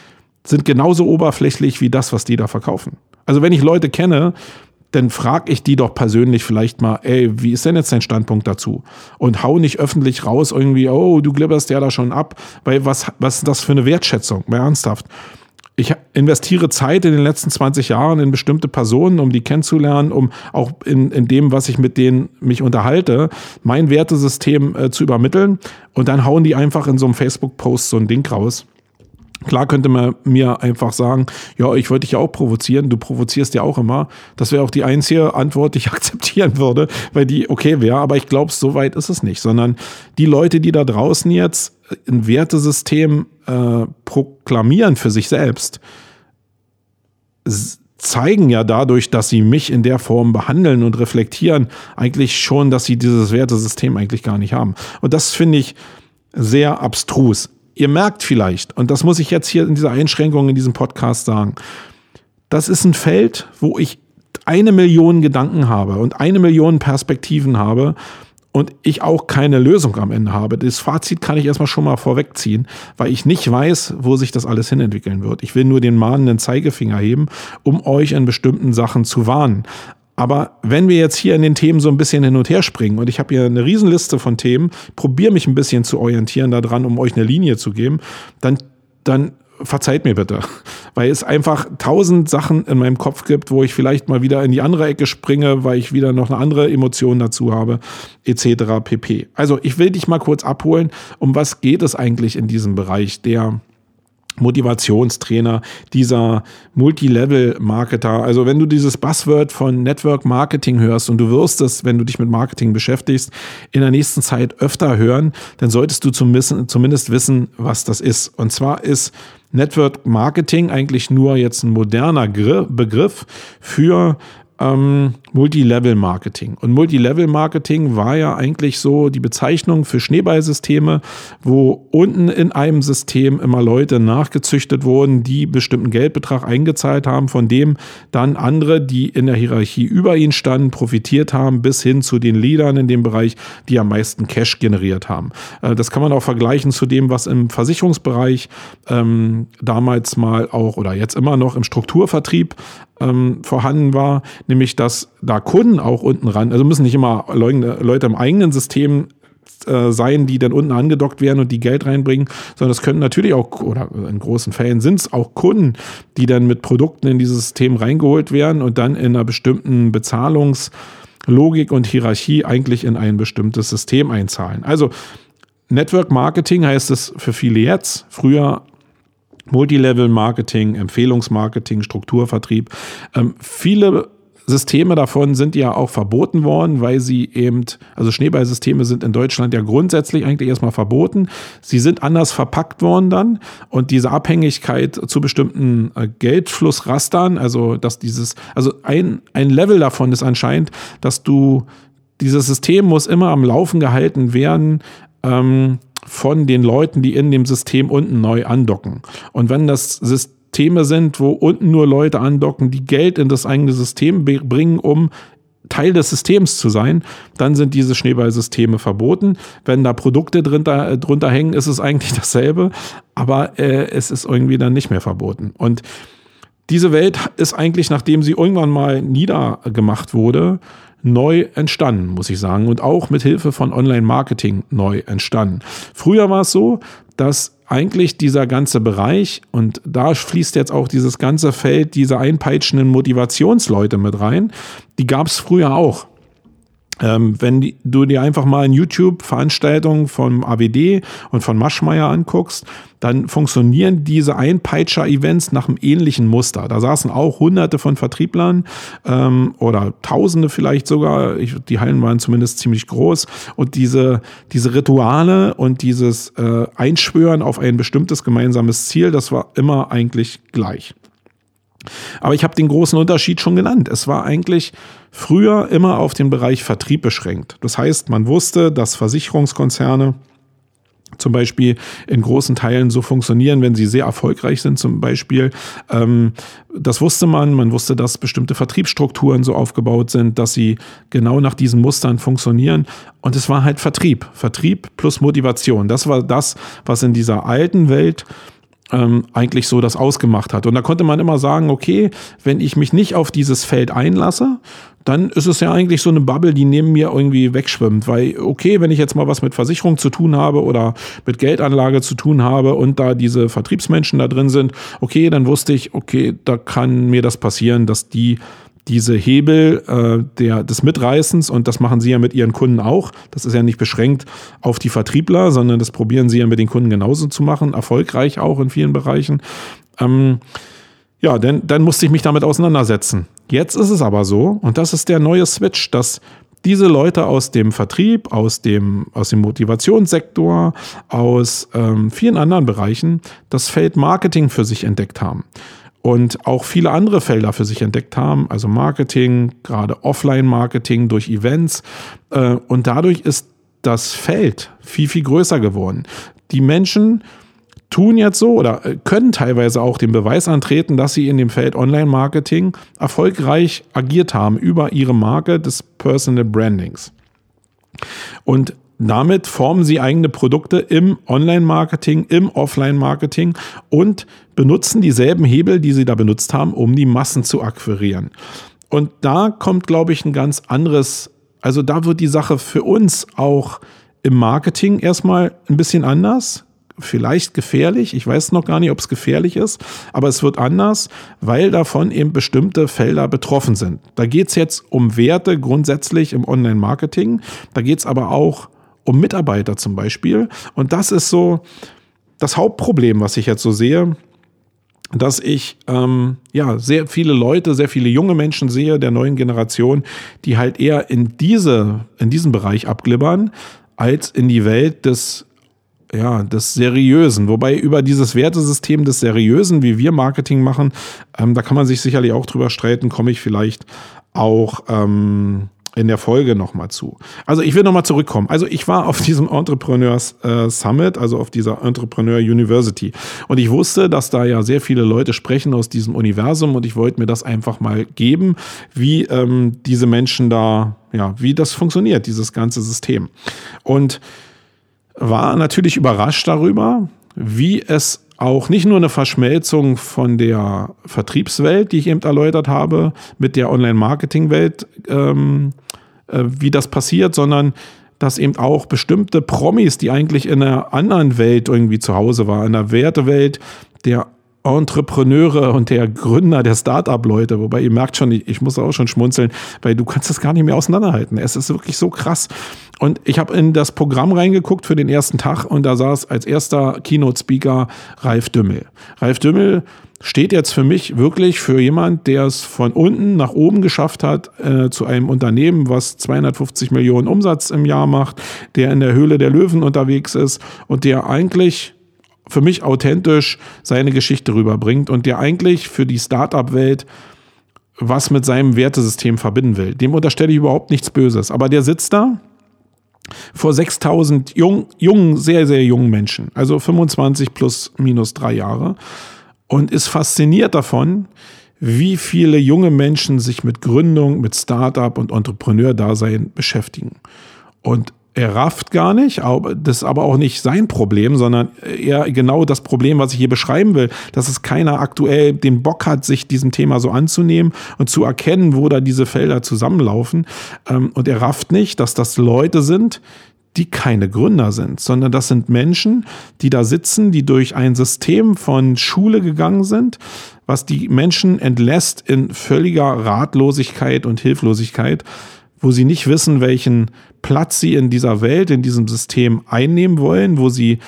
sind genauso oberflächlich wie das, was die da verkaufen. Also wenn ich Leute kenne, dann frage ich die doch persönlich vielleicht mal, ey, wie ist denn jetzt dein Standpunkt dazu? Und hau nicht öffentlich raus irgendwie, oh, du glibberst ja da schon ab, weil was, was ist das für eine Wertschätzung? Mal ernsthaft. Ich investiere Zeit in den letzten 20 Jahren in bestimmte Personen, um die kennenzulernen, um auch in, in dem, was ich mit denen mich unterhalte, mein Wertesystem äh, zu übermitteln. Und dann hauen die einfach in so einem Facebook-Post so ein Ding raus. Klar könnte man mir einfach sagen, ja, ich wollte dich ja auch provozieren, du provozierst ja auch immer. Das wäre auch die einzige Antwort, die ich akzeptieren würde, weil die okay wäre, aber ich glaube, so weit ist es nicht, sondern die Leute, die da draußen jetzt ein Wertesystem äh, proklamieren für sich selbst, zeigen ja dadurch, dass sie mich in der Form behandeln und reflektieren, eigentlich schon, dass sie dieses Wertesystem eigentlich gar nicht haben. Und das finde ich sehr abstrus. Ihr merkt vielleicht, und das muss ich jetzt hier in dieser Einschränkung in diesem Podcast sagen, das ist ein Feld, wo ich eine Million Gedanken habe und eine Million Perspektiven habe und ich auch keine Lösung am Ende habe. Das Fazit kann ich erstmal schon mal vorwegziehen, weil ich nicht weiß, wo sich das alles hinentwickeln wird. Ich will nur den mahnenden Zeigefinger heben, um euch in bestimmten Sachen zu warnen. Aber wenn wir jetzt hier in den Themen so ein bisschen hin und her springen und ich habe hier eine Riesenliste von Themen, probiere mich ein bisschen zu orientieren daran, um euch eine Linie zu geben, dann, dann verzeiht mir bitte, weil es einfach tausend Sachen in meinem Kopf gibt, wo ich vielleicht mal wieder in die andere Ecke springe, weil ich wieder noch eine andere Emotion dazu habe, etc. pp. Also ich will dich mal kurz abholen, um was geht es eigentlich in diesem Bereich der Motivationstrainer, dieser Multilevel-Marketer. Also wenn du dieses Buzzword von Network Marketing hörst und du wirst es, wenn du dich mit Marketing beschäftigst, in der nächsten Zeit öfter hören, dann solltest du zumindest wissen, was das ist. Und zwar ist Network Marketing eigentlich nur jetzt ein moderner Begriff für ähm, Multilevel-Marketing. Und Multilevel-Marketing war ja eigentlich so die Bezeichnung für Schneeballsysteme, wo unten in einem System immer Leute nachgezüchtet wurden, die bestimmten Geldbetrag eingezahlt haben, von dem dann andere, die in der Hierarchie über ihnen standen, profitiert haben, bis hin zu den Leadern in dem Bereich, die am meisten Cash generiert haben. Äh, das kann man auch vergleichen zu dem, was im Versicherungsbereich ähm, damals mal auch oder jetzt immer noch im Strukturvertrieb ähm, vorhanden war, nämlich dass da Kunden auch unten ran, also müssen nicht immer Leute im eigenen System äh, sein, die dann unten angedockt werden und die Geld reinbringen, sondern es können natürlich auch, oder in großen Fällen sind es auch Kunden, die dann mit Produkten in dieses System reingeholt werden und dann in einer bestimmten Bezahlungslogik und Hierarchie eigentlich in ein bestimmtes System einzahlen. Also Network Marketing heißt es für viele jetzt. Früher Multilevel-Marketing, Empfehlungsmarketing, Strukturvertrieb. Ähm, viele Systeme davon sind ja auch verboten worden, weil sie eben, also Schneeballsysteme sind in Deutschland ja grundsätzlich eigentlich erstmal verboten. Sie sind anders verpackt worden dann und diese Abhängigkeit zu bestimmten äh, Geldflussrastern, also dass dieses, also ein, ein Level davon ist anscheinend, dass du, dieses System muss immer am Laufen gehalten werden, ähm, von den Leuten, die in dem System unten neu andocken. Und wenn das Systeme sind, wo unten nur Leute andocken, die Geld in das eigene System bringen, um Teil des Systems zu sein, dann sind diese Schneeballsysteme verboten. Wenn da Produkte drunter, drunter hängen, ist es eigentlich dasselbe, aber äh, es ist irgendwie dann nicht mehr verboten. Und diese Welt ist eigentlich, nachdem sie irgendwann mal niedergemacht wurde, neu entstanden, muss ich sagen. Und auch mit Hilfe von Online-Marketing neu entstanden. Früher war es so, dass eigentlich dieser ganze Bereich, und da fließt jetzt auch dieses ganze Feld dieser einpeitschenden Motivationsleute mit rein, die gab es früher auch. Ähm, wenn die, du dir einfach mal in YouTube Veranstaltungen vom AWD und von Maschmeyer anguckst, dann funktionieren diese Einpeitscher-Events nach einem ähnlichen Muster. Da saßen auch hunderte von Vertrieblern ähm, oder tausende vielleicht sogar. Ich, die Hallen waren zumindest ziemlich groß. Und diese, diese Rituale und dieses äh, Einschwören auf ein bestimmtes gemeinsames Ziel, das war immer eigentlich gleich. Aber ich habe den großen Unterschied schon genannt. Es war eigentlich früher immer auf den Bereich Vertrieb beschränkt. Das heißt, man wusste, dass Versicherungskonzerne zum Beispiel in großen Teilen so funktionieren, wenn sie sehr erfolgreich sind zum Beispiel. Ähm, das wusste man. Man wusste, dass bestimmte Vertriebsstrukturen so aufgebaut sind, dass sie genau nach diesen Mustern funktionieren. Und es war halt Vertrieb. Vertrieb plus Motivation. Das war das, was in dieser alten Welt ähm, eigentlich so das ausgemacht hat. Und da konnte man immer sagen, okay, wenn ich mich nicht auf dieses Feld einlasse, dann ist es ja eigentlich so eine Bubble, die neben mir irgendwie wegschwimmt. Weil, okay, wenn ich jetzt mal was mit Versicherung zu tun habe oder mit Geldanlage zu tun habe und da diese Vertriebsmenschen da drin sind, okay, dann wusste ich, okay, da kann mir das passieren, dass die diese Hebel äh, der, des Mitreißens, und das machen sie ja mit ihren Kunden auch, das ist ja nicht beschränkt auf die Vertriebler, sondern das probieren sie ja mit den Kunden genauso zu machen, erfolgreich auch in vielen Bereichen. Ähm, ja, dann, dann musste ich mich damit auseinandersetzen. Jetzt ist es aber so, und das ist der neue Switch, dass diese Leute aus dem Vertrieb, aus dem, aus dem Motivationssektor, aus ähm, vielen anderen Bereichen das Feld Marketing für sich entdeckt haben und auch viele andere Felder für sich entdeckt haben, also Marketing, gerade Offline-Marketing durch Events. Äh, und dadurch ist das Feld viel, viel größer geworden. Die Menschen tun jetzt so oder äh, können teilweise auch den Beweis antreten, dass sie in dem Feld Online-Marketing erfolgreich agiert haben über ihre Marke des Personal Brandings. Und damit formen sie eigene Produkte im Online-Marketing, im Offline-Marketing und benutzen dieselben Hebel, die sie da benutzt haben, um die Massen zu akquirieren. Und da kommt, glaube ich, ein ganz anderes, also da wird die Sache für uns auch im Marketing erstmal ein bisschen anders. Vielleicht gefährlich. Ich weiß noch gar nicht, ob es gefährlich ist, aber es wird anders, weil davon eben bestimmte Felder betroffen sind. Da geht es jetzt um Werte grundsätzlich im Online-Marketing. Da geht es aber auch um Mitarbeiter zum Beispiel. Und das ist so das Hauptproblem, was ich jetzt so sehe, dass ich ähm, ja sehr viele Leute, sehr viele junge Menschen sehe der neuen Generation, die halt eher in diese in diesen Bereich abglibbern als in die Welt des ja, des Seriösen. Wobei über dieses Wertesystem des Seriösen, wie wir Marketing machen, ähm, da kann man sich sicherlich auch drüber streiten, komme ich vielleicht auch ähm, in der Folge nochmal zu. Also ich will nochmal zurückkommen. Also ich war auf diesem Entrepreneurs äh, Summit, also auf dieser Entrepreneur University. Und ich wusste, dass da ja sehr viele Leute sprechen aus diesem Universum und ich wollte mir das einfach mal geben, wie ähm, diese Menschen da, ja, wie das funktioniert, dieses ganze System. Und war natürlich überrascht darüber, wie es auch nicht nur eine Verschmelzung von der Vertriebswelt, die ich eben erläutert habe, mit der Online-Marketing-Welt, ähm, äh, wie das passiert, sondern dass eben auch bestimmte Promis, die eigentlich in einer anderen Welt irgendwie zu Hause waren, in der Wertewelt der Entrepreneure und der Gründer der Startup-Leute, wobei ihr merkt schon, ich muss auch schon schmunzeln, weil du kannst das gar nicht mehr auseinanderhalten. Es ist wirklich so krass. Und ich habe in das Programm reingeguckt für den ersten Tag und da saß als erster Keynote-Speaker Ralf Dümmel. Ralf Dümmel steht jetzt für mich wirklich für jemand, der es von unten nach oben geschafft hat äh, zu einem Unternehmen, was 250 Millionen Umsatz im Jahr macht, der in der Höhle der Löwen unterwegs ist und der eigentlich für mich authentisch seine Geschichte rüberbringt und der eigentlich für die Startup-Welt was mit seinem Wertesystem verbinden will. Dem unterstelle ich überhaupt nichts Böses. Aber der sitzt da vor 6000 jungen, jungen, sehr, sehr jungen Menschen, also 25 plus minus drei Jahre, und ist fasziniert davon, wie viele junge Menschen sich mit Gründung, mit Startup und Entrepreneur-Dasein beschäftigen. Und er rafft gar nicht, das ist aber auch nicht sein Problem, sondern eher genau das Problem, was ich hier beschreiben will, dass es keiner aktuell den Bock hat, sich diesem Thema so anzunehmen und zu erkennen, wo da diese Felder zusammenlaufen. Ähm, und er rafft nicht, dass das Leute sind, die keine Gründer sind, sondern das sind Menschen, die da sitzen, die durch ein System von Schule gegangen sind, was die Menschen entlässt in völliger Ratlosigkeit und Hilflosigkeit, wo sie nicht wissen, welchen Platz sie in dieser Welt, in diesem System einnehmen wollen, wo sie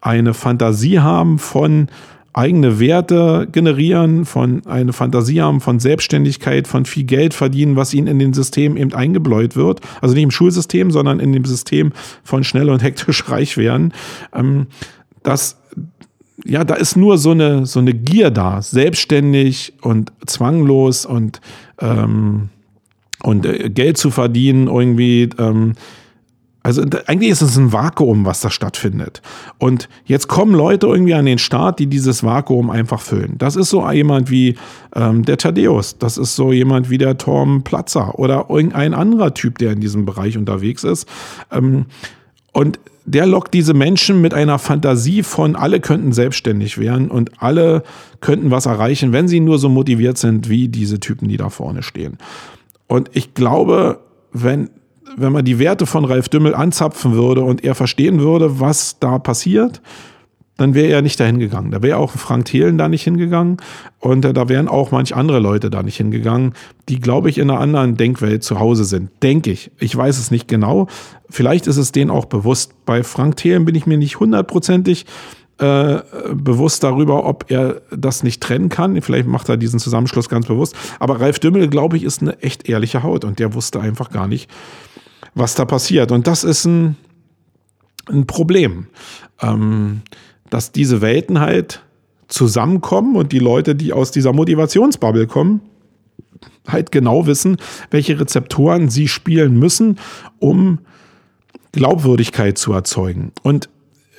eine Fantasie haben von eigene Werte generieren, von eine Fantasie haben von Selbstständigkeit, von viel Geld verdienen, was ihnen in den System eben eingebläut wird. Also nicht im Schulsystem, sondern in dem System von schnell und hektisch reich werden. Ähm, das ja, da ist nur so eine, so eine Gier da, selbstständig und zwanglos und ähm, und äh, Geld zu verdienen irgendwie. Ähm, also eigentlich ist es ein Vakuum, was da stattfindet. Und jetzt kommen Leute irgendwie an den Start, die dieses Vakuum einfach füllen. Das ist so jemand wie ähm, der Thaddeus, das ist so jemand wie der Torm Platzer oder irgendein anderer Typ, der in diesem Bereich unterwegs ist. Ähm, und der lockt diese Menschen mit einer Fantasie von, alle könnten selbstständig werden und alle könnten was erreichen, wenn sie nur so motiviert sind wie diese Typen, die da vorne stehen. Und ich glaube, wenn, wenn man die Werte von Ralf Dümmel anzapfen würde und er verstehen würde, was da passiert, dann wäre er nicht dahin gegangen. Da wäre auch Frank Thelen da nicht hingegangen und äh, da wären auch manch andere Leute da nicht hingegangen, die, glaube ich, in einer anderen Denkwelt zu Hause sind. Denke ich. Ich weiß es nicht genau. Vielleicht ist es denen auch bewusst. Bei Frank Thelen bin ich mir nicht hundertprozentig äh, bewusst darüber, ob er das nicht trennen kann. Vielleicht macht er diesen Zusammenschluss ganz bewusst. Aber Ralf Dümmel, glaube ich, ist eine echt ehrliche Haut und der wusste einfach gar nicht, was da passiert. Und das ist ein, ein Problem, ähm, dass diese Welten halt zusammenkommen und die Leute, die aus dieser Motivationsbubble kommen, halt genau wissen, welche Rezeptoren sie spielen müssen, um Glaubwürdigkeit zu erzeugen. Und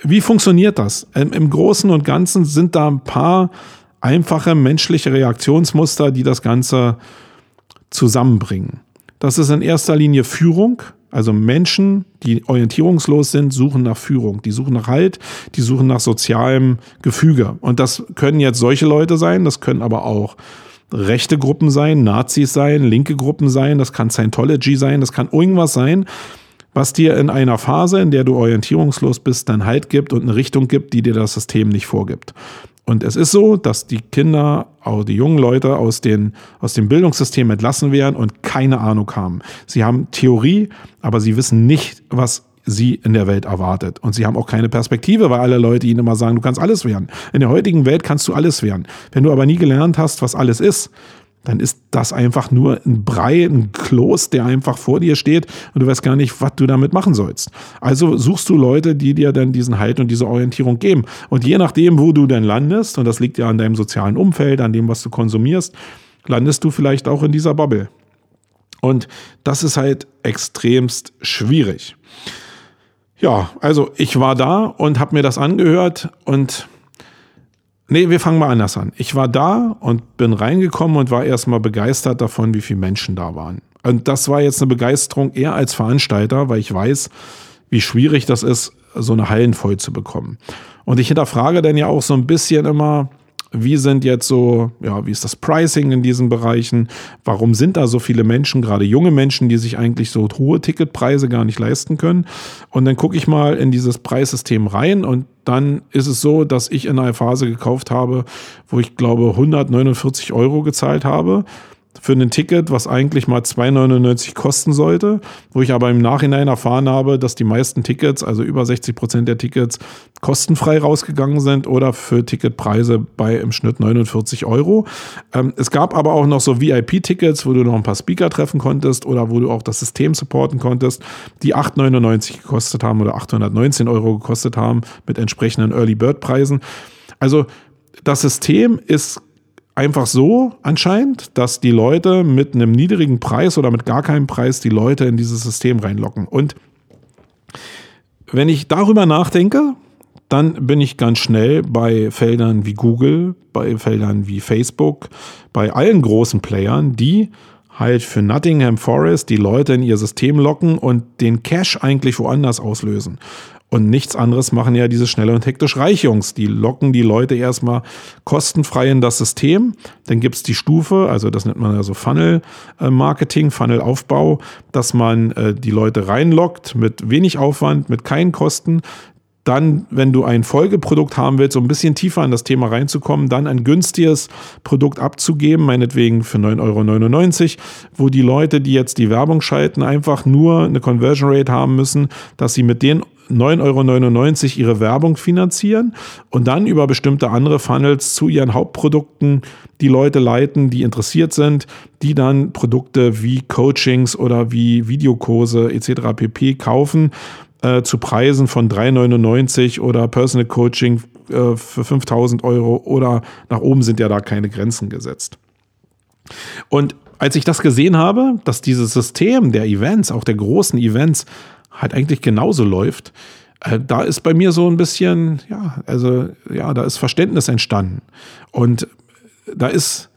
wie funktioniert das? Im Großen und Ganzen sind da ein paar einfache menschliche Reaktionsmuster, die das Ganze zusammenbringen. Das ist in erster Linie Führung. Also Menschen, die orientierungslos sind, suchen nach Führung. Die suchen nach Halt, die suchen nach sozialem Gefüge. Und das können jetzt solche Leute sein, das können aber auch rechte Gruppen sein, Nazis sein, linke Gruppen sein, das kann Scientology sein, das kann irgendwas sein, was dir in einer Phase, in der du orientierungslos bist, dann Halt gibt und eine Richtung gibt, die dir das System nicht vorgibt. Und es ist so, dass die Kinder, auch die jungen Leute aus, den, aus dem Bildungssystem entlassen werden und keine Ahnung haben. Sie haben Theorie, aber sie wissen nicht, was sie in der Welt erwartet. Und sie haben auch keine Perspektive, weil alle Leute ihnen immer sagen, du kannst alles werden. In der heutigen Welt kannst du alles werden. Wenn du aber nie gelernt hast, was alles ist, dann ist das einfach nur ein Brei, ein Kloß, der einfach vor dir steht und du weißt gar nicht, was du damit machen sollst. Also suchst du Leute, die dir dann diesen Halt und diese Orientierung geben. Und je nachdem, wo du dann landest, und das liegt ja an deinem sozialen Umfeld, an dem, was du konsumierst, landest du vielleicht auch in dieser Bubble. Und das ist halt extremst schwierig. Ja, also ich war da und habe mir das angehört und Nee, wir fangen mal anders an. Ich war da und bin reingekommen und war erstmal begeistert davon, wie viele Menschen da waren. Und das war jetzt eine Begeisterung eher als Veranstalter, weil ich weiß, wie schwierig das ist, so eine Hallen voll zu bekommen. Und ich hinterfrage dann ja auch so ein bisschen immer, wie sind jetzt so, ja, wie ist das Pricing in diesen Bereichen? Warum sind da so viele Menschen, gerade junge Menschen, die sich eigentlich so hohe Ticketpreise gar nicht leisten können? Und dann gucke ich mal in dieses Preissystem rein und dann ist es so, dass ich in einer Phase gekauft habe, wo ich glaube 149 Euro gezahlt habe für ein Ticket, was eigentlich mal 2,99 kosten sollte, wo ich aber im Nachhinein erfahren habe, dass die meisten Tickets, also über 60 Prozent der Tickets, kostenfrei rausgegangen sind oder für Ticketpreise bei im Schnitt 49 Euro. Ähm, es gab aber auch noch so VIP-Tickets, wo du noch ein paar Speaker treffen konntest oder wo du auch das System supporten konntest, die 8,99 gekostet haben oder 819 Euro gekostet haben mit entsprechenden Early Bird Preisen. Also das System ist einfach so anscheinend, dass die Leute mit einem niedrigen Preis oder mit gar keinem Preis die Leute in dieses System reinlocken. Und wenn ich darüber nachdenke, dann bin ich ganz schnell bei Feldern wie Google, bei Feldern wie Facebook, bei allen großen Playern, die halt für Nottingham Forest die Leute in ihr System locken und den Cash eigentlich woanders auslösen. Und nichts anderes machen ja diese schnelle und hektisch Reichungs. Die locken die Leute erstmal kostenfrei in das System. Dann gibt's die Stufe, also das nennt man ja so Funnel-Marketing, Funnel-Aufbau, dass man äh, die Leute reinlockt mit wenig Aufwand, mit keinen Kosten, dann, wenn du ein Folgeprodukt haben willst, um ein bisschen tiefer in das Thema reinzukommen, dann ein günstiges Produkt abzugeben, meinetwegen für 9,99 Euro, wo die Leute, die jetzt die Werbung schalten, einfach nur eine Conversion Rate haben müssen, dass sie mit den 9,99 Euro ihre Werbung finanzieren und dann über bestimmte andere Funnels zu ihren Hauptprodukten die Leute leiten, die interessiert sind, die dann Produkte wie Coachings oder wie Videokurse etc. pp kaufen äh, zu Preisen von 3,99 oder Personal Coaching äh, für 5000 Euro oder nach oben sind ja da keine Grenzen gesetzt. Und als ich das gesehen habe, dass dieses System der Events, auch der großen Events, halt eigentlich genauso läuft, äh, da ist bei mir so ein bisschen, ja, also ja, da ist Verständnis entstanden. Und da ist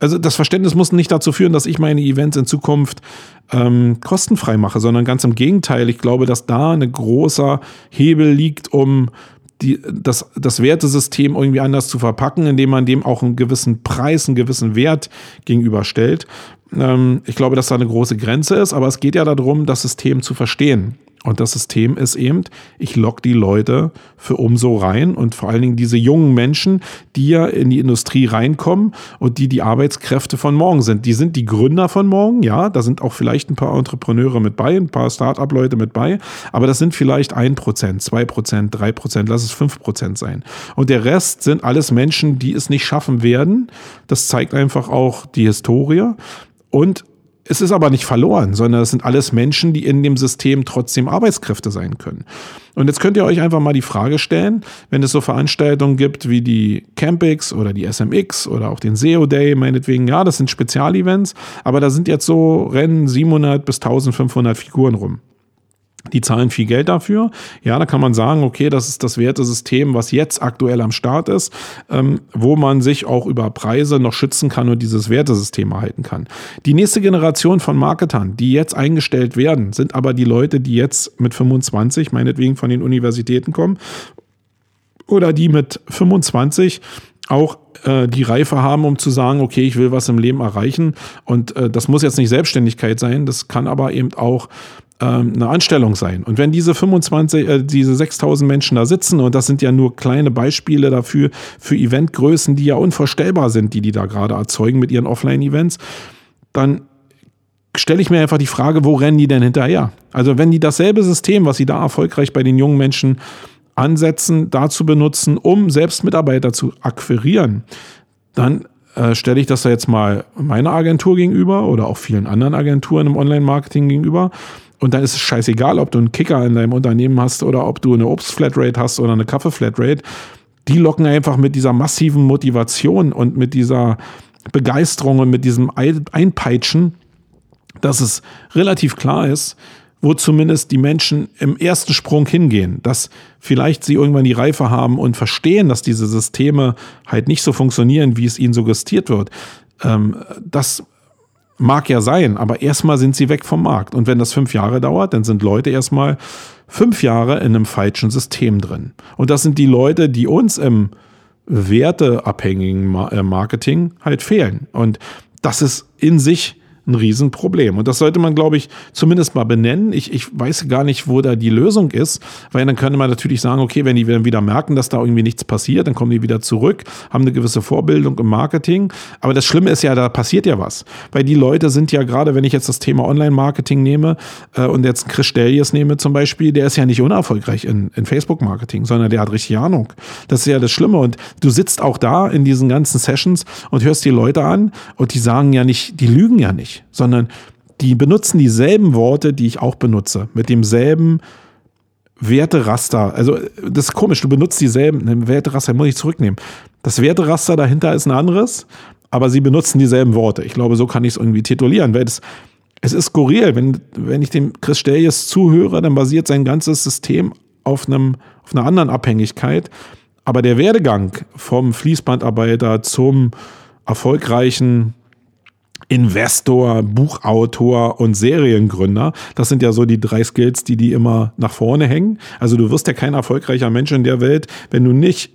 also das Verständnis muss nicht dazu führen, dass ich meine Events in Zukunft ähm, kostenfrei mache, sondern ganz im Gegenteil. Ich glaube, dass da ein großer Hebel liegt, um die, das, das Wertesystem irgendwie anders zu verpacken, indem man dem auch einen gewissen Preis, einen gewissen Wert gegenüberstellt. Ähm, ich glaube, dass da eine große Grenze ist, aber es geht ja darum, das System zu verstehen. Und das System ist eben, ich lock die Leute für umso rein und vor allen Dingen diese jungen Menschen, die ja in die Industrie reinkommen und die die Arbeitskräfte von morgen sind. Die sind die Gründer von morgen, ja, da sind auch vielleicht ein paar Entrepreneure mit bei, ein paar Start-up-Leute mit bei, aber das sind vielleicht ein Prozent, zwei Prozent, drei Prozent, lass es fünf Prozent sein. Und der Rest sind alles Menschen, die es nicht schaffen werden. Das zeigt einfach auch die Historie. Und es ist aber nicht verloren, sondern es sind alles Menschen, die in dem System trotzdem Arbeitskräfte sein können. Und jetzt könnt ihr euch einfach mal die Frage stellen, wenn es so Veranstaltungen gibt wie die Campix oder die SMX oder auch den SEO Day, meinetwegen, ja, das sind Spezialevents, aber da sind jetzt so Rennen 700 bis 1500 Figuren rum. Die zahlen viel Geld dafür. Ja, da kann man sagen, okay, das ist das Wertesystem, was jetzt aktuell am Start ist, ähm, wo man sich auch über Preise noch schützen kann und dieses Wertesystem erhalten kann. Die nächste Generation von Marketern, die jetzt eingestellt werden, sind aber die Leute, die jetzt mit 25, meinetwegen von den Universitäten kommen, oder die mit 25 auch äh, die Reife haben, um zu sagen, okay, ich will was im Leben erreichen. Und äh, das muss jetzt nicht Selbstständigkeit sein, das kann aber eben auch ähm, eine Anstellung sein. Und wenn diese 25, äh, diese 6000 Menschen da sitzen, und das sind ja nur kleine Beispiele dafür, für Eventgrößen, die ja unvorstellbar sind, die die da gerade erzeugen mit ihren Offline-Events, dann stelle ich mir einfach die Frage, wo rennen die denn hinterher? Also wenn die dasselbe System, was sie da erfolgreich bei den jungen Menschen ansetzen, dazu benutzen, um selbst Mitarbeiter zu akquirieren, dann äh, stelle ich das da jetzt mal meiner Agentur gegenüber oder auch vielen anderen Agenturen im Online-Marketing gegenüber und dann ist es scheißegal, ob du einen Kicker in deinem Unternehmen hast oder ob du eine Obst-Flatrate hast oder eine Kaffee-Flatrate. Die locken einfach mit dieser massiven Motivation und mit dieser Begeisterung und mit diesem Einpeitschen, dass es relativ klar ist, wo zumindest die Menschen im ersten Sprung hingehen, dass vielleicht sie irgendwann die Reife haben und verstehen, dass diese Systeme halt nicht so funktionieren, wie es ihnen suggestiert wird. Ähm, das Mag ja sein, aber erstmal sind sie weg vom Markt. Und wenn das fünf Jahre dauert, dann sind Leute erstmal fünf Jahre in einem falschen System drin. Und das sind die Leute, die uns im werteabhängigen äh, Marketing halt fehlen. Und das ist in sich ein Riesenproblem. Und das sollte man, glaube ich, zumindest mal benennen. Ich, ich weiß gar nicht, wo da die Lösung ist, weil dann könnte man natürlich sagen, okay, wenn die dann wieder merken, dass da irgendwie nichts passiert, dann kommen die wieder zurück, haben eine gewisse Vorbildung im Marketing. Aber das Schlimme ist ja, da passiert ja was. Weil die Leute sind ja gerade, wenn ich jetzt das Thema Online-Marketing nehme äh, und jetzt Chris Stellies nehme zum Beispiel, der ist ja nicht unerfolgreich in, in Facebook-Marketing, sondern der hat richtig Ahnung. Das ist ja das Schlimme. Und du sitzt auch da in diesen ganzen Sessions und hörst die Leute an und die sagen ja nicht, die lügen ja nicht sondern die benutzen dieselben Worte, die ich auch benutze, mit demselben Werteraster. Also, das ist komisch, du benutzt dieselben, Werteraster muss ich zurücknehmen. Das Werteraster dahinter ist ein anderes, aber sie benutzen dieselben Worte. Ich glaube, so kann ich es irgendwie titulieren, weil es, es ist skurril. Wenn, wenn ich dem Chris Stellies zuhöre, dann basiert sein ganzes System auf, einem, auf einer anderen Abhängigkeit. Aber der Werdegang vom Fließbandarbeiter zum erfolgreichen Investor, Buchautor und Seriengründer. Das sind ja so die drei Skills, die die immer nach vorne hängen. Also du wirst ja kein erfolgreicher Mensch in der Welt, wenn du nicht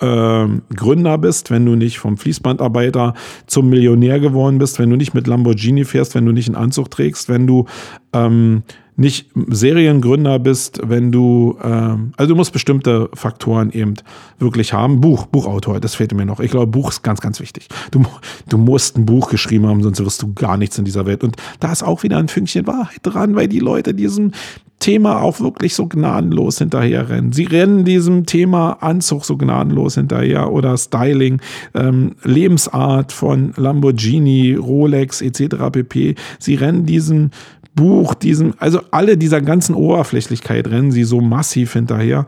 äh, Gründer bist, wenn du nicht vom Fließbandarbeiter zum Millionär geworden bist, wenn du nicht mit Lamborghini fährst, wenn du nicht einen Anzug trägst, wenn du ähm, nicht Seriengründer bist, wenn du, ähm, also du musst bestimmte Faktoren eben wirklich haben. Buch, Buchautor, das fehlt mir noch. Ich glaube, Buch ist ganz, ganz wichtig. Du, du musst ein Buch geschrieben haben, sonst wirst du gar nichts in dieser Welt. Und da ist auch wieder ein Fünkchen Wahrheit dran, weil die Leute diesem Thema auch wirklich so gnadenlos hinterherrennen. Sie rennen diesem Thema Anzug so gnadenlos hinterher oder Styling, ähm, Lebensart von Lamborghini, Rolex etc. pp. Sie rennen diesem Buch, diesem, also alle dieser ganzen Oberflächlichkeit rennen sie so massiv hinterher.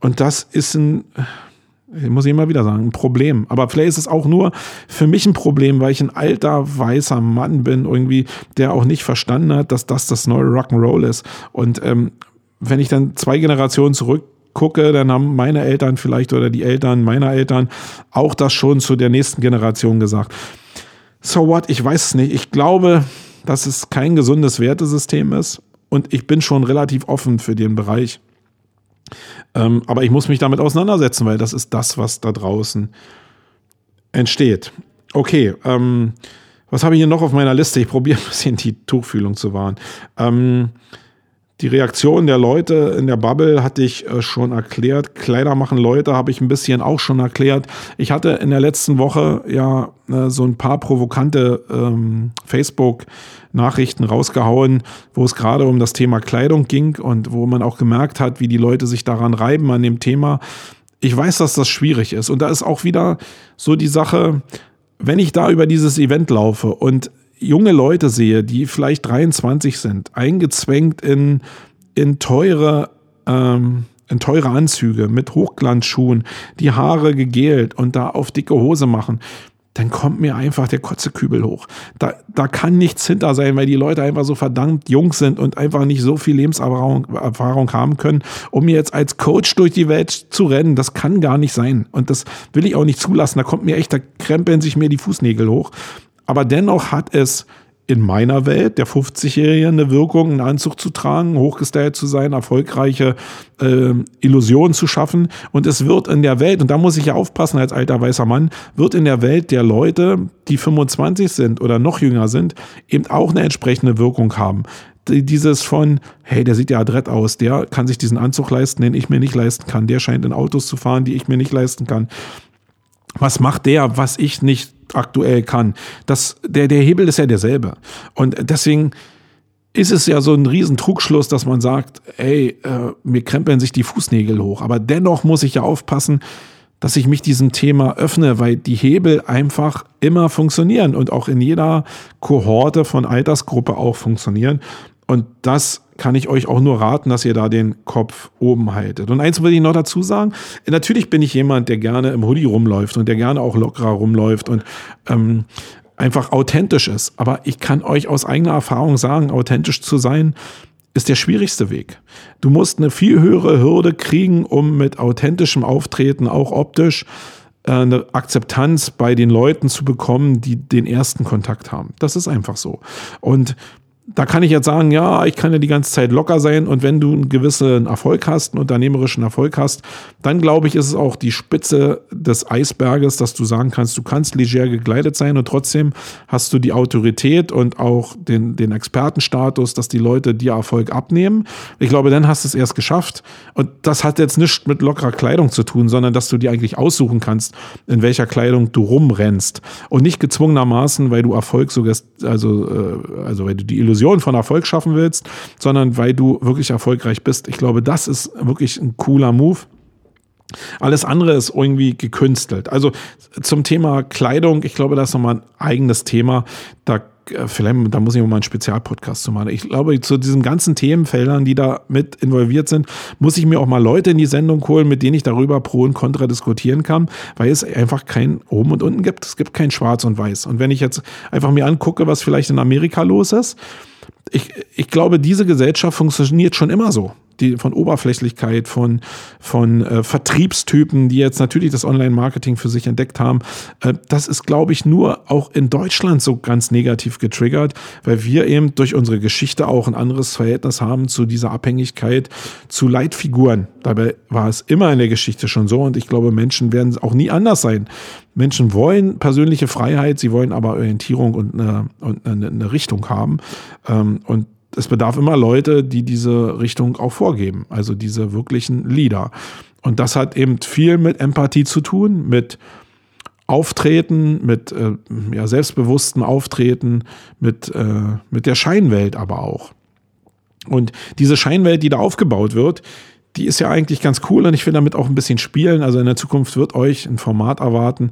Und das ist ein, ich muss ich immer wieder sagen, ein Problem. Aber vielleicht ist es auch nur für mich ein Problem, weil ich ein alter, weißer Mann bin, irgendwie, der auch nicht verstanden hat, dass das das neue Rock'n'Roll ist. Und ähm, wenn ich dann zwei Generationen zurück gucke, dann haben meine Eltern vielleicht oder die Eltern meiner Eltern auch das schon zu der nächsten Generation gesagt. So what? Ich weiß es nicht. Ich glaube, dass es kein gesundes Wertesystem ist und ich bin schon relativ offen für den Bereich. Ähm, aber ich muss mich damit auseinandersetzen, weil das ist das, was da draußen entsteht. Okay, ähm, was habe ich hier noch auf meiner Liste? Ich probiere ein bisschen die Tuchfühlung zu wahren. Ähm, die Reaktion der Leute in der Bubble hatte ich äh, schon erklärt. Kleider machen Leute habe ich ein bisschen auch schon erklärt. Ich hatte in der letzten Woche ja äh, so ein paar provokante ähm, Facebook-Nachrichten rausgehauen, wo es gerade um das Thema Kleidung ging und wo man auch gemerkt hat, wie die Leute sich daran reiben an dem Thema. Ich weiß, dass das schwierig ist. Und da ist auch wieder so die Sache, wenn ich da über dieses Event laufe und junge Leute sehe, die vielleicht 23 sind, eingezwängt in, in teure, ähm, in teure Anzüge mit Hochglanzschuhen, die Haare gegelt und da auf dicke Hose machen, dann kommt mir einfach der Kotzekübel hoch. Da, da kann nichts hinter sein, weil die Leute einfach so verdammt jung sind und einfach nicht so viel Lebenserfahrung Erfahrung haben können, um jetzt als Coach durch die Welt zu rennen. Das kann gar nicht sein. Und das will ich auch nicht zulassen. Da kommt mir echt, da krempeln sich mir die Fußnägel hoch. Aber dennoch hat es in meiner Welt der 50-Jährige eine Wirkung, einen Anzug zu tragen, hochgestellt zu sein, erfolgreiche äh, Illusionen zu schaffen. Und es wird in der Welt, und da muss ich ja aufpassen als alter weißer Mann, wird in der Welt der Leute, die 25 sind oder noch jünger sind, eben auch eine entsprechende Wirkung haben. Dieses von, hey, der sieht ja adrett aus, der kann sich diesen Anzug leisten, den ich mir nicht leisten kann, der scheint in Autos zu fahren, die ich mir nicht leisten kann was macht der, was ich nicht aktuell kann? Das, der, der Hebel ist ja derselbe. Und deswegen ist es ja so ein Riesentrugschluss, dass man sagt, ey, äh, mir krempeln sich die Fußnägel hoch. Aber dennoch muss ich ja aufpassen, dass ich mich diesem Thema öffne, weil die Hebel einfach immer funktionieren und auch in jeder Kohorte von Altersgruppe auch funktionieren. Und das kann ich euch auch nur raten, dass ihr da den Kopf oben haltet. Und eins will ich noch dazu sagen. Natürlich bin ich jemand, der gerne im Hoodie rumläuft und der gerne auch lockerer rumläuft und ähm, einfach authentisch ist. Aber ich kann euch aus eigener Erfahrung sagen, authentisch zu sein, ist der schwierigste Weg. Du musst eine viel höhere Hürde kriegen, um mit authentischem Auftreten, auch optisch, äh, eine Akzeptanz bei den Leuten zu bekommen, die den ersten Kontakt haben. Das ist einfach so. Und da kann ich jetzt sagen, ja, ich kann ja die ganze Zeit locker sein und wenn du einen gewissen Erfolg hast, einen unternehmerischen Erfolg hast, dann glaube ich, ist es auch die Spitze des Eisberges, dass du sagen kannst, du kannst leger gekleidet sein und trotzdem hast du die Autorität und auch den, den Expertenstatus, dass die Leute dir Erfolg abnehmen. Ich glaube, dann hast du es erst geschafft und das hat jetzt nichts mit lockerer Kleidung zu tun, sondern dass du dir eigentlich aussuchen kannst, in welcher Kleidung du rumrennst und nicht gezwungenermaßen, weil du Erfolg so, also, äh, also weil du die Illusion Illusion von Erfolg schaffen willst, sondern weil du wirklich erfolgreich bist. Ich glaube, das ist wirklich ein cooler Move. Alles andere ist irgendwie gekünstelt. Also zum Thema Kleidung, ich glaube, das ist nochmal ein eigenes Thema. Da äh, vielleicht, da muss ich mal einen Spezialpodcast zu machen. Ich glaube, zu diesen ganzen Themenfeldern, die da mit involviert sind, muss ich mir auch mal Leute in die Sendung holen, mit denen ich darüber pro und contra diskutieren kann, weil es einfach kein oben und unten gibt. Es gibt kein schwarz und weiß. Und wenn ich jetzt einfach mir angucke, was vielleicht in Amerika los ist, ich, ich glaube, diese Gesellschaft funktioniert schon immer so. Die, von Oberflächlichkeit, von, von äh, Vertriebstypen, die jetzt natürlich das Online-Marketing für sich entdeckt haben. Äh, das ist, glaube ich, nur auch in Deutschland so ganz negativ getriggert, weil wir eben durch unsere Geschichte auch ein anderes Verhältnis haben zu dieser Abhängigkeit zu Leitfiguren. Dabei war es immer in der Geschichte schon so und ich glaube, Menschen werden auch nie anders sein. Menschen wollen persönliche Freiheit, sie wollen aber Orientierung und eine, und eine, eine Richtung haben. Ähm, und es bedarf immer Leute, die diese Richtung auch vorgeben, also diese wirklichen Leader. Und das hat eben viel mit Empathie zu tun, mit Auftreten, mit äh, ja, selbstbewusstem Auftreten, mit, äh, mit der Scheinwelt aber auch. Und diese Scheinwelt, die da aufgebaut wird, die ist ja eigentlich ganz cool und ich will damit auch ein bisschen spielen. Also in der Zukunft wird euch ein Format erwarten,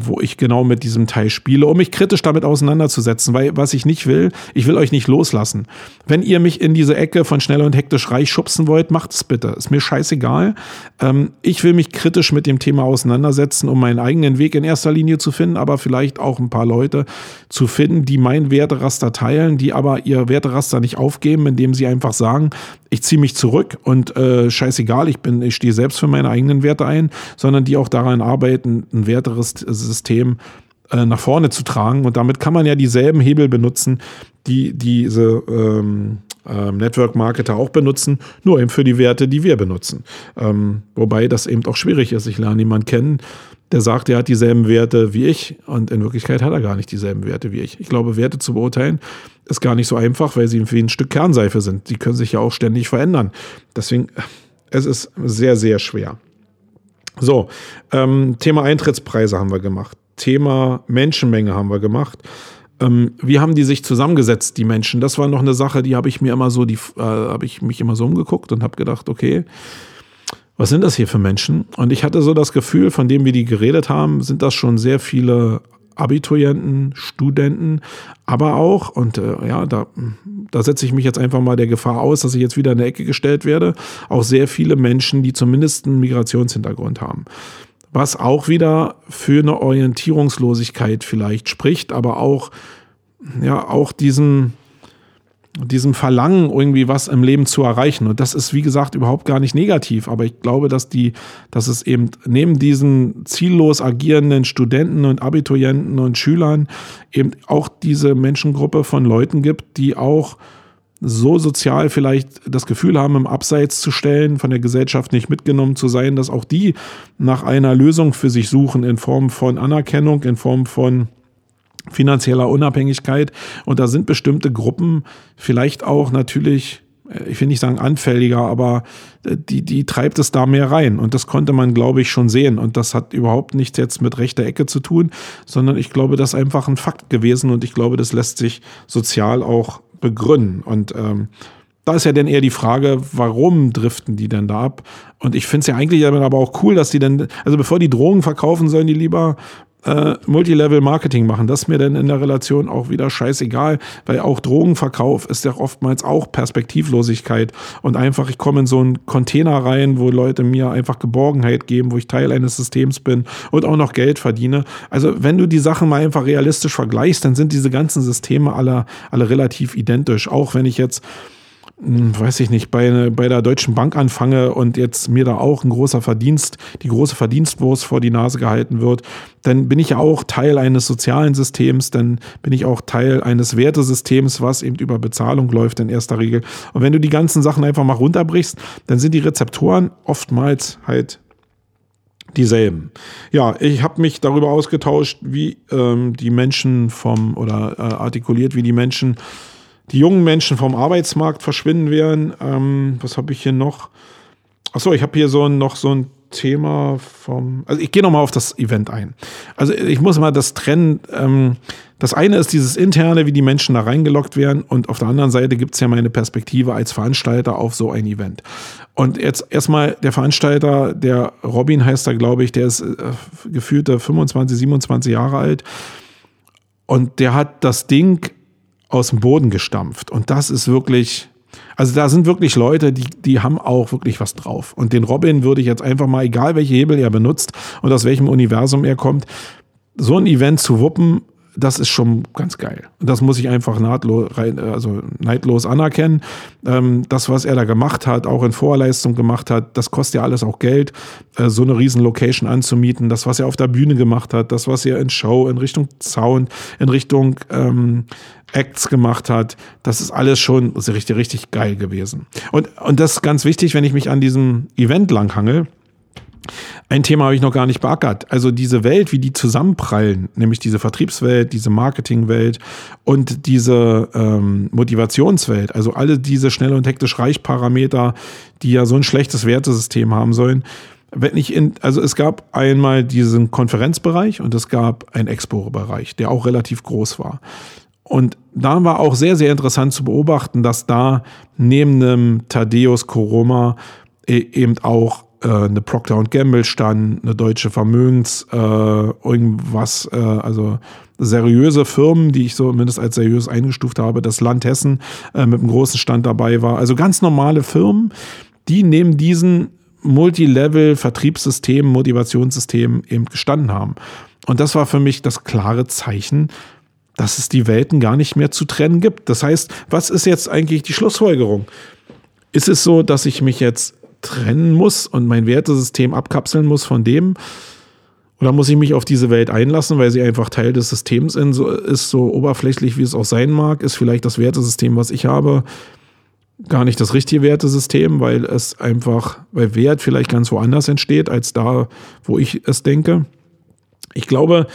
wo ich genau mit diesem Teil spiele, um mich kritisch damit auseinanderzusetzen, weil was ich nicht will, ich will euch nicht loslassen. Wenn ihr mich in diese Ecke von schnell und hektisch reich schubsen wollt, macht es bitte. Ist mir scheißegal. Ähm, ich will mich kritisch mit dem Thema auseinandersetzen, um meinen eigenen Weg in erster Linie zu finden, aber vielleicht auch ein paar Leute zu finden, die mein Werteraster teilen, die aber ihr Werteraster nicht aufgeben, indem sie einfach sagen, ich ziehe mich zurück und äh, scheißegal, ich bin, ich stehe selbst für meine eigenen Werte ein, sondern die auch daran arbeiten, ein werteres System äh, nach vorne zu tragen. Und damit kann man ja dieselben Hebel benutzen, die diese ähm, ähm, Network-Marketer auch benutzen, nur eben für die Werte, die wir benutzen. Ähm, wobei das eben auch schwierig ist. Ich lerne jemanden kennen, der sagt, er hat dieselben Werte wie ich und in Wirklichkeit hat er gar nicht dieselben Werte wie ich. Ich glaube, Werte zu beurteilen ist gar nicht so einfach, weil sie wie ein Stück Kernseife sind. Die können sich ja auch ständig verändern. Deswegen, es ist sehr, sehr schwer. So, ähm, Thema Eintrittspreise haben wir gemacht. Thema Menschenmenge haben wir gemacht. Ähm, wie haben die sich zusammengesetzt, die Menschen? Das war noch eine Sache, die habe ich mir immer so, die äh, habe ich mich immer so umgeguckt und habe gedacht, okay, was sind das hier für Menschen? Und ich hatte so das Gefühl, von dem wir die geredet haben, sind das schon sehr viele Abiturienten, Studenten, aber auch, und äh, ja, da, da setze ich mich jetzt einfach mal der Gefahr aus, dass ich jetzt wieder in der Ecke gestellt werde, auch sehr viele Menschen, die zumindest einen Migrationshintergrund haben. Was auch wieder für eine Orientierungslosigkeit vielleicht spricht, aber auch, ja, auch diesen, diesem Verlangen, irgendwie was im Leben zu erreichen. Und das ist, wie gesagt, überhaupt gar nicht negativ. Aber ich glaube, dass die, dass es eben neben diesen ziellos agierenden Studenten und Abiturienten und Schülern eben auch diese Menschengruppe von Leuten gibt, die auch so sozial vielleicht das Gefühl haben, im Abseits zu stellen, von der Gesellschaft nicht mitgenommen zu sein, dass auch die nach einer Lösung für sich suchen in Form von Anerkennung, in Form von finanzieller Unabhängigkeit. Und da sind bestimmte Gruppen vielleicht auch natürlich äh, ich will nicht sagen anfälliger, aber äh, die, die treibt es da mehr rein. Und das konnte man, glaube ich, schon sehen. Und das hat überhaupt nichts jetzt mit rechter Ecke zu tun, sondern ich glaube, das ist einfach ein Fakt gewesen und ich glaube, das lässt sich sozial auch begründen. Und ähm, da ist ja dann eher die Frage, warum driften die denn da ab? Und ich finde es ja eigentlich aber auch cool, dass die dann, also bevor die Drogen verkaufen, sollen die lieber äh, Multilevel-Marketing machen. Das ist mir dann in der Relation auch wieder scheißegal, weil auch Drogenverkauf ist ja oftmals auch Perspektivlosigkeit und einfach, ich komme in so einen Container rein, wo Leute mir einfach Geborgenheit geben, wo ich Teil eines Systems bin und auch noch Geld verdiene. Also wenn du die Sachen mal einfach realistisch vergleichst, dann sind diese ganzen Systeme alle, alle relativ identisch. Auch wenn ich jetzt weiß ich nicht, bei, bei der Deutschen Bank anfange und jetzt mir da auch ein großer Verdienst, die große Verdienstwurst vor die Nase gehalten wird, dann bin ich ja auch Teil eines sozialen Systems, dann bin ich auch Teil eines Wertesystems, was eben über Bezahlung läuft in erster Regel. Und wenn du die ganzen Sachen einfach mal runterbrichst, dann sind die Rezeptoren oftmals halt dieselben. Ja, ich habe mich darüber ausgetauscht, wie ähm, die Menschen vom oder äh, artikuliert, wie die Menschen die jungen Menschen vom Arbeitsmarkt verschwinden werden. Ähm, was habe ich hier noch? Achso, ich habe hier so ein, noch so ein Thema vom. Also ich gehe nochmal auf das Event ein. Also ich muss mal das trennen. Ähm, das eine ist dieses interne, wie die Menschen da reingelockt werden, und auf der anderen Seite gibt es ja meine Perspektive als Veranstalter auf so ein Event. Und jetzt erstmal der Veranstalter, der Robin heißt da, glaube ich, der ist äh, gefühlte 25, 27 Jahre alt. Und der hat das Ding aus dem Boden gestampft. Und das ist wirklich, also da sind wirklich Leute, die, die haben auch wirklich was drauf. Und den Robin würde ich jetzt einfach mal, egal welche Hebel er benutzt und aus welchem Universum er kommt, so ein Event zu wuppen, das ist schon ganz geil. Das muss ich einfach nahtlos, also neidlos anerkennen. Ähm, das, was er da gemacht hat, auch in Vorleistung gemacht hat, das kostet ja alles auch Geld, äh, so eine riesen Location anzumieten. Das, was er auf der Bühne gemacht hat, das, was er in Show, in Richtung Sound, in Richtung ähm, Acts gemacht hat, das ist alles schon richtig, richtig geil gewesen. Und, und das ist ganz wichtig, wenn ich mich an diesem Event langhangel ein Thema habe ich noch gar nicht beackert. Also diese Welt, wie die zusammenprallen, nämlich diese Vertriebswelt, diese Marketingwelt und diese ähm, Motivationswelt, also alle diese schnell und hektisch reich Parameter, die ja so ein schlechtes Wertesystem haben sollen. Wenn ich in, also es gab einmal diesen Konferenzbereich und es gab einen Expo-Bereich, der auch relativ groß war. Und da war auch sehr, sehr interessant zu beobachten, dass da neben einem Thaddeus Koroma e-, eben auch äh, eine Procter Gamble stand, eine deutsche Vermögens, äh, irgendwas, äh, also seriöse Firmen, die ich so mindestens als seriös eingestuft habe, das Land Hessen äh, mit einem großen Stand dabei war. Also ganz normale Firmen, die neben diesen Multilevel-Vertriebssystemen, Motivationssystemen eben gestanden haben. Und das war für mich das klare Zeichen, dass es die Welten gar nicht mehr zu trennen gibt. Das heißt, was ist jetzt eigentlich die Schlussfolgerung? Ist es so, dass ich mich jetzt trennen muss und mein Wertesystem abkapseln muss von dem? Oder muss ich mich auf diese Welt einlassen, weil sie einfach Teil des Systems ist, so oberflächlich wie es auch sein mag? Ist vielleicht das Wertesystem, was ich habe, gar nicht das richtige Wertesystem, weil es einfach, weil Wert vielleicht ganz woanders entsteht, als da, wo ich es denke? Ich glaube,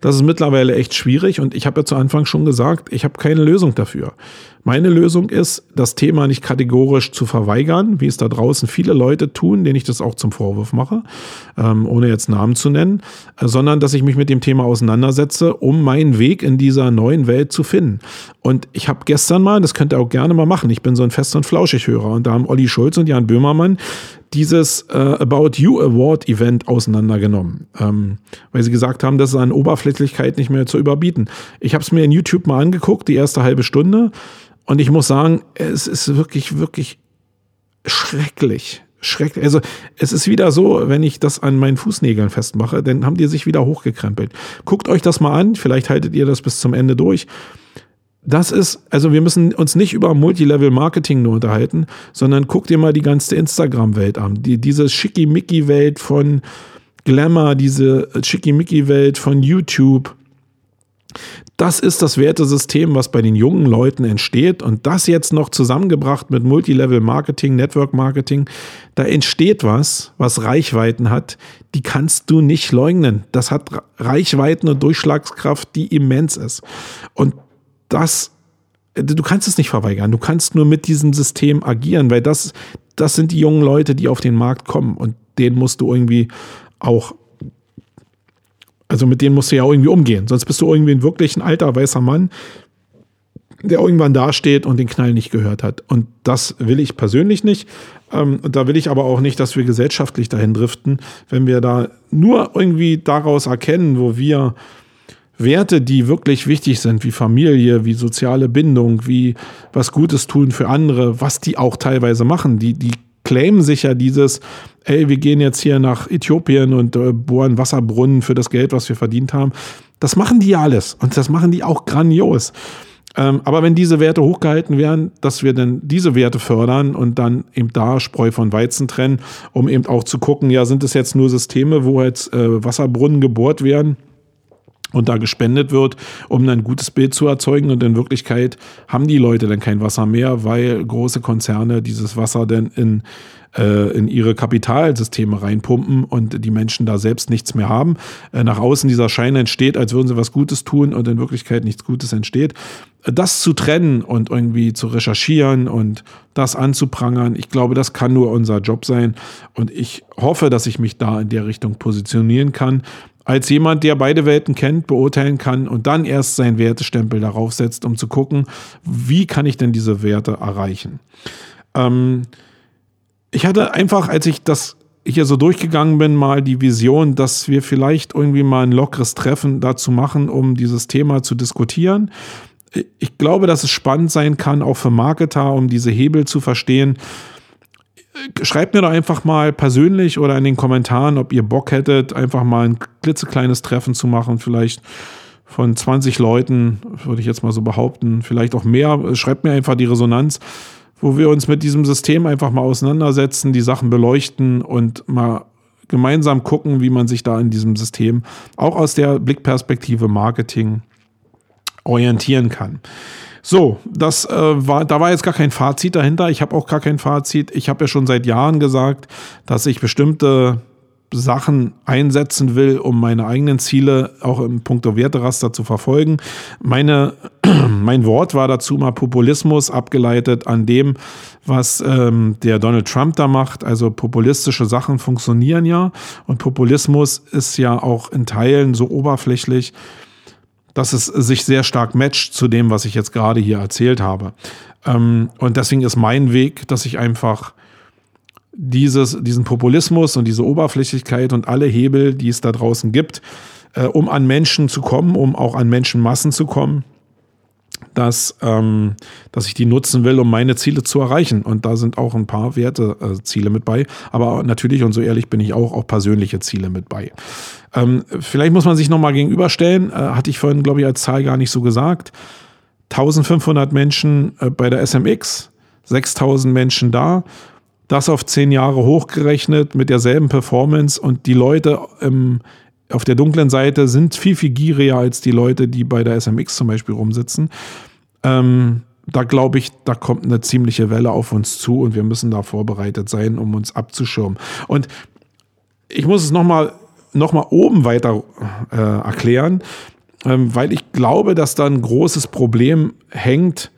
das ist mittlerweile echt schwierig und ich habe ja zu Anfang schon gesagt, ich habe keine Lösung dafür. Meine Lösung ist, das Thema nicht kategorisch zu verweigern, wie es da draußen viele Leute tun, denen ich das auch zum Vorwurf mache, ähm, ohne jetzt Namen zu nennen, äh, sondern dass ich mich mit dem Thema auseinandersetze, um meinen Weg in dieser neuen Welt zu finden. Und ich habe gestern mal, das könnt ihr auch gerne mal machen, ich bin so ein Fest- und Flauschig-Hörer und da haben Olli Schulz und Jan Böhmermann dieses äh, About You Award Event auseinandergenommen, ähm, weil sie gesagt haben, das ist an Oberflächlichkeit nicht mehr zu überbieten. Ich habe es mir in YouTube mal angeguckt, die erste halbe Stunde, und ich muss sagen, es ist wirklich, wirklich schrecklich. Schrecklich. Also es ist wieder so, wenn ich das an meinen Fußnägeln festmache, dann haben die sich wieder hochgekrempelt. Guckt euch das mal an, vielleicht haltet ihr das bis zum Ende durch das ist, also wir müssen uns nicht über Multilevel-Marketing nur unterhalten, sondern guck dir mal die ganze Instagram-Welt an. Die, diese Schickimicki-Welt von Glamour, diese Schickimicki-Welt von YouTube. Das ist das Wertesystem, was bei den jungen Leuten entsteht. Und das jetzt noch zusammengebracht mit Multilevel-Marketing, Network-Marketing, da entsteht was, was Reichweiten hat, die kannst du nicht leugnen. Das hat Reichweiten und Durchschlagskraft, die immens ist. Und das, du kannst es nicht verweigern. Du kannst nur mit diesem System agieren, weil das, das sind die jungen Leute, die auf den Markt kommen und denen musst du irgendwie auch, also mit denen musst du ja irgendwie umgehen. Sonst bist du irgendwie ein wirklich ein alter weißer Mann, der irgendwann dasteht und den Knall nicht gehört hat. Und das will ich persönlich nicht. Ähm, da will ich aber auch nicht, dass wir gesellschaftlich dahin driften, wenn wir da nur irgendwie daraus erkennen, wo wir Werte, die wirklich wichtig sind, wie Familie, wie soziale Bindung, wie was Gutes tun für andere, was die auch teilweise machen, die, die claimen sich ja dieses, ey, wir gehen jetzt hier nach Äthiopien und äh, bohren Wasserbrunnen für das Geld, was wir verdient haben. Das machen die ja alles und das machen die auch grandios. Ähm, aber wenn diese Werte hochgehalten werden, dass wir dann diese Werte fördern und dann eben da Spreu von Weizen trennen, um eben auch zu gucken, ja, sind es jetzt nur Systeme, wo jetzt äh, Wasserbrunnen gebohrt werden? Und da gespendet wird, um ein gutes Bild zu erzeugen. Und in Wirklichkeit haben die Leute dann kein Wasser mehr, weil große Konzerne dieses Wasser dann in, äh, in ihre Kapitalsysteme reinpumpen und die Menschen da selbst nichts mehr haben. Äh, nach außen dieser Schein entsteht, als würden sie was Gutes tun und in Wirklichkeit nichts Gutes entsteht. Das zu trennen und irgendwie zu recherchieren und das anzuprangern, ich glaube, das kann nur unser Job sein. Und ich hoffe, dass ich mich da in der Richtung positionieren kann als jemand, der beide Welten kennt, beurteilen kann und dann erst seinen Wertestempel darauf setzt, um zu gucken, wie kann ich denn diese Werte erreichen. Ähm, ich hatte einfach, als ich das hier so durchgegangen bin, mal die Vision, dass wir vielleicht irgendwie mal ein lockeres Treffen dazu machen, um dieses Thema zu diskutieren. Ich glaube, dass es spannend sein kann, auch für Marketer, um diese Hebel zu verstehen schreibt mir doch einfach mal persönlich oder in den Kommentaren, ob ihr Bock hättet, einfach mal ein klitzekleines Treffen zu machen, vielleicht von 20 Leuten, würde ich jetzt mal so behaupten, vielleicht auch mehr. Schreibt mir einfach die Resonanz, wo wir uns mit diesem System einfach mal auseinandersetzen, die Sachen beleuchten und mal gemeinsam gucken, wie man sich da in diesem System auch aus der Blickperspektive Marketing orientieren kann. So, das äh, war, da war jetzt gar kein Fazit dahinter. Ich habe auch gar kein Fazit. Ich habe ja schon seit Jahren gesagt, dass ich bestimmte Sachen einsetzen will, um meine eigenen Ziele auch im Punkto Werteraster zu verfolgen. Meine, mein Wort war dazu mal Populismus, abgeleitet an dem, was ähm, der Donald Trump da macht. Also populistische Sachen funktionieren ja und Populismus ist ja auch in Teilen so oberflächlich, dass es sich sehr stark matcht zu dem, was ich jetzt gerade hier erzählt habe. Ähm, und deswegen ist mein Weg, dass ich einfach dieses, diesen Populismus und diese Oberflächlichkeit und alle Hebel, die es da draußen gibt, äh, um an Menschen zu kommen, um auch an Menschenmassen zu kommen, dass, ähm, dass ich die nutzen will, um meine Ziele zu erreichen. Und da sind auch ein paar Werteziele äh, mit bei. Aber natürlich, und so ehrlich bin ich auch, auch persönliche Ziele mit bei. Ähm, vielleicht muss man sich nochmal gegenüberstellen, äh, hatte ich vorhin, glaube ich, als Zahl gar nicht so gesagt. 1500 Menschen äh, bei der SMX, 6000 Menschen da das auf zehn Jahre hochgerechnet mit derselben Performance und die Leute im, auf der dunklen Seite sind viel, viel gieriger als die Leute, die bei der SMX zum Beispiel rumsitzen. Ähm, da glaube ich, da kommt eine ziemliche Welle auf uns zu und wir müssen da vorbereitet sein, um uns abzuschirmen. Und ich muss es nochmal noch mal oben weiter äh, erklären, ähm, weil ich glaube, dass da ein großes Problem hängt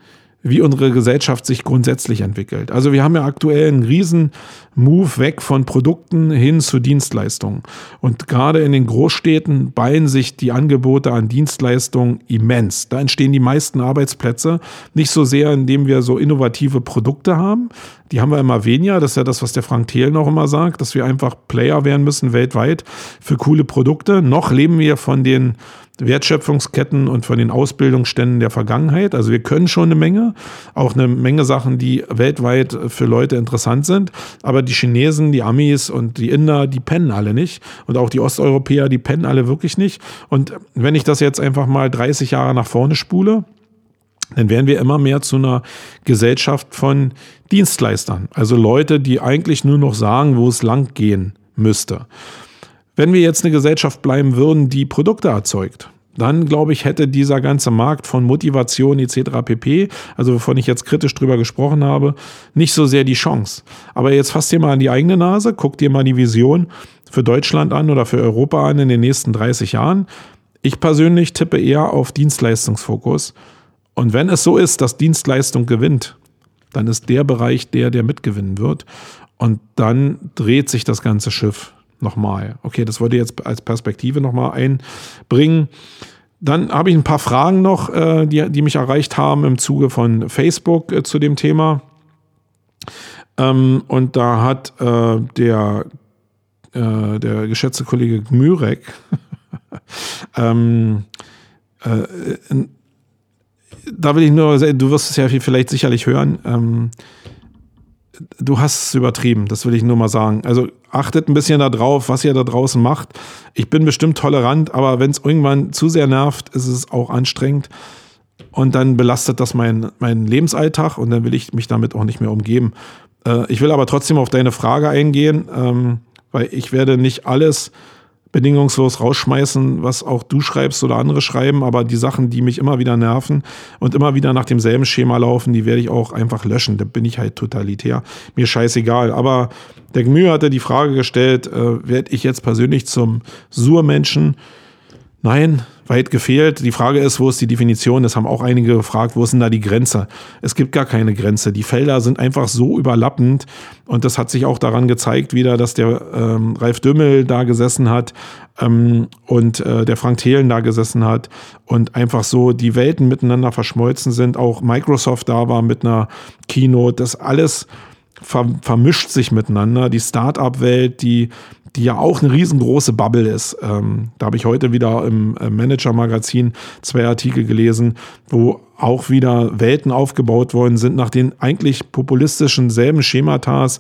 wie unsere Gesellschaft sich grundsätzlich entwickelt. Also wir haben ja aktuell einen riesen Move weg von Produkten hin zu Dienstleistungen. Und gerade in den Großstädten ballen sich die Angebote an Dienstleistungen immens. Da entstehen die meisten Arbeitsplätze. Nicht so sehr, indem wir so innovative Produkte haben. Die haben wir immer weniger. Das ist ja das, was der Frank Thelen auch immer sagt, dass wir einfach Player werden müssen weltweit für coole Produkte. Noch leben wir von den Wertschöpfungsketten und von den Ausbildungsständen der Vergangenheit. Also wir können schon eine Menge, auch eine Menge Sachen, die weltweit für Leute interessant sind. Aber die Chinesen, die Amis und die Inder, die pennen alle nicht. Und auch die Osteuropäer, die pennen alle wirklich nicht. Und wenn ich das jetzt einfach mal 30 Jahre nach vorne spule, dann werden wir immer mehr zu einer Gesellschaft von Dienstleistern. Also Leute, die eigentlich nur noch sagen, wo es lang gehen müsste. Wenn wir jetzt eine Gesellschaft bleiben würden, die Produkte erzeugt, dann glaube ich, hätte dieser ganze Markt von Motivation etc. pp., also wovon ich jetzt kritisch drüber gesprochen habe, nicht so sehr die Chance. Aber jetzt fasst dir mal an die eigene Nase, guck dir mal die Vision für Deutschland an oder für Europa an in den nächsten 30 Jahren. Ich persönlich tippe eher auf Dienstleistungsfokus. Und wenn es so ist, dass Dienstleistung gewinnt, dann ist der Bereich der, der mitgewinnen wird. Und dann dreht sich das ganze Schiff nochmal. Okay, das wollte ich jetzt als Perspektive nochmal einbringen. Dann habe ich ein paar Fragen noch, äh, die, die mich erreicht haben im Zuge von Facebook äh, zu dem Thema. Ähm, und da hat äh, der, der geschätzte Kollege Gmürek ähm, äh, da will ich nur, du wirst es ja vielleicht sicherlich hören, ähm, du hast es übertrieben, das will ich nur mal sagen. Also achtet ein bisschen darauf, was ihr da draußen macht. Ich bin bestimmt tolerant, aber wenn es irgendwann zu sehr nervt, ist es auch anstrengend. Und dann belastet das meinen mein Lebensalltag und dann will ich mich damit auch nicht mehr umgeben. Äh, ich will aber trotzdem auf deine Frage eingehen, ähm, weil ich werde nicht alles bedingungslos rausschmeißen, was auch du schreibst oder andere schreiben, aber die Sachen, die mich immer wieder nerven und immer wieder nach demselben Schema laufen, die werde ich auch einfach löschen. Da bin ich halt totalitär. Mir scheißegal. Aber der Gemüse hatte die Frage gestellt, äh, werde ich jetzt persönlich zum Surmenschen? Nein, weit gefehlt. Die Frage ist, wo ist die Definition? Das haben auch einige gefragt, wo ist denn da die Grenze? Es gibt gar keine Grenze. Die Felder sind einfach so überlappend und das hat sich auch daran gezeigt wieder, dass der ähm, Ralf Dümmel da gesessen hat ähm, und äh, der Frank Thelen da gesessen hat und einfach so die Welten miteinander verschmolzen sind. Auch Microsoft da war mit einer Keynote. Das alles vermischt sich miteinander. Die Start-up-Welt, die die ja auch eine riesengroße Bubble ist. Ähm, da habe ich heute wieder im äh, Manager-Magazin zwei Artikel gelesen, wo auch wieder Welten aufgebaut worden sind nach den eigentlich populistischen selben Schematas,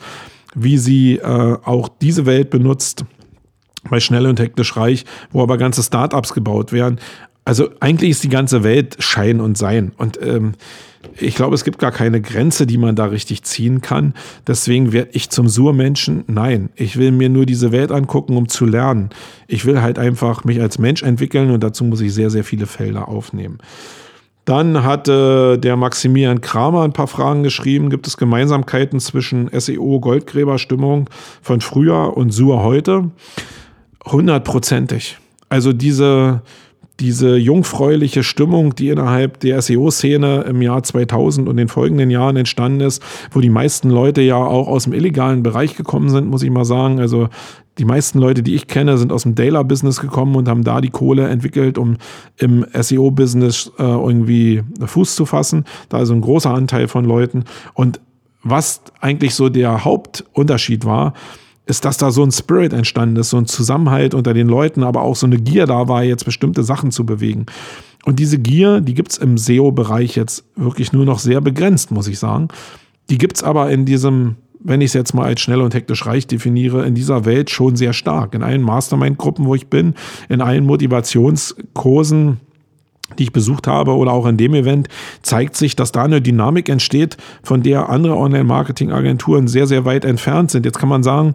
wie sie äh, auch diese Welt benutzt bei Schnell und Hektisch Reich, wo aber ganze Startups gebaut werden. Also eigentlich ist die ganze Welt Schein und Sein. Und ähm, ich glaube, es gibt gar keine Grenze, die man da richtig ziehen kann. Deswegen werde ich zum Surmenschen. Nein, ich will mir nur diese Welt angucken, um zu lernen. Ich will halt einfach mich als Mensch entwickeln und dazu muss ich sehr, sehr viele Felder aufnehmen. Dann hat äh, der Maximilian Kramer ein paar Fragen geschrieben. Gibt es Gemeinsamkeiten zwischen SEO Goldgräberstimmung von früher und Sur heute? Hundertprozentig. Also diese diese jungfräuliche Stimmung, die innerhalb der SEO-Szene im Jahr 2000 und den folgenden Jahren entstanden ist, wo die meisten Leute ja auch aus dem illegalen Bereich gekommen sind, muss ich mal sagen. Also die meisten Leute, die ich kenne, sind aus dem Daler-Business gekommen und haben da die Kohle entwickelt, um im SEO-Business äh, irgendwie Fuß zu fassen. Da also ein großer Anteil von Leuten. Und was eigentlich so der Hauptunterschied war, ist, dass da so ein Spirit entstanden ist, so ein Zusammenhalt unter den Leuten, aber auch so eine Gier da war, jetzt bestimmte Sachen zu bewegen. Und diese Gier, die gibt es im SEO-Bereich jetzt wirklich nur noch sehr begrenzt, muss ich sagen. Die gibt es aber in diesem, wenn ich es jetzt mal als schnell und hektisch reich definiere, in dieser Welt schon sehr stark. In allen Mastermind-Gruppen, wo ich bin, in allen Motivationskursen, die ich besucht habe oder auch in dem Event, zeigt sich, dass da eine Dynamik entsteht, von der andere Online-Marketing-Agenturen sehr, sehr weit entfernt sind. Jetzt kann man sagen,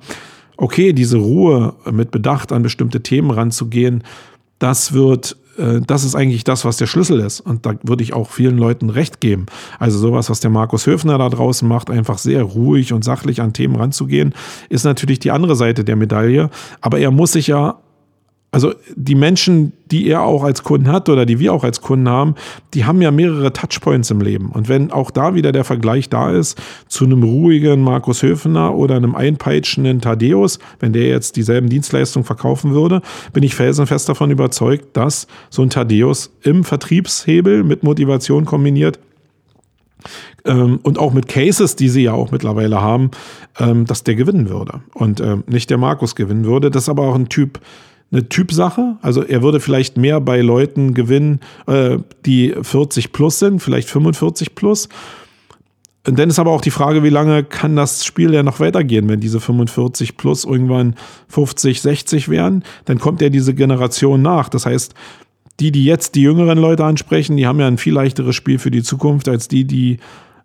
okay, diese Ruhe mit Bedacht an bestimmte Themen ranzugehen, das wird äh, das ist eigentlich das, was der Schlüssel ist. Und da würde ich auch vielen Leuten recht geben. Also sowas, was der Markus Höfner da draußen macht, einfach sehr ruhig und sachlich an Themen ranzugehen, ist natürlich die andere Seite der Medaille. Aber er muss sich ja also die Menschen, die er auch als Kunden hat oder die wir auch als Kunden haben, die haben ja mehrere Touchpoints im Leben. Und wenn auch da wieder der Vergleich da ist zu einem ruhigen Markus Höfener oder einem einpeitschenden Thaddeus, wenn der jetzt dieselben Dienstleistungen verkaufen würde, bin ich felsenfest davon überzeugt, dass so ein Thaddeus im Vertriebshebel mit Motivation kombiniert ähm, und auch mit Cases, die sie ja auch mittlerweile haben, ähm, dass der gewinnen würde und ähm, nicht der Markus gewinnen würde. Das ist aber auch ein Typ, eine Typsache. Also er würde vielleicht mehr bei Leuten gewinnen, äh, die 40 plus sind, vielleicht 45 plus. Und dann ist aber auch die Frage, wie lange kann das Spiel ja noch weitergehen, wenn diese 45 plus irgendwann 50, 60 wären, dann kommt ja diese Generation nach. Das heißt, die, die jetzt die jüngeren Leute ansprechen, die haben ja ein viel leichteres Spiel für die Zukunft als die, die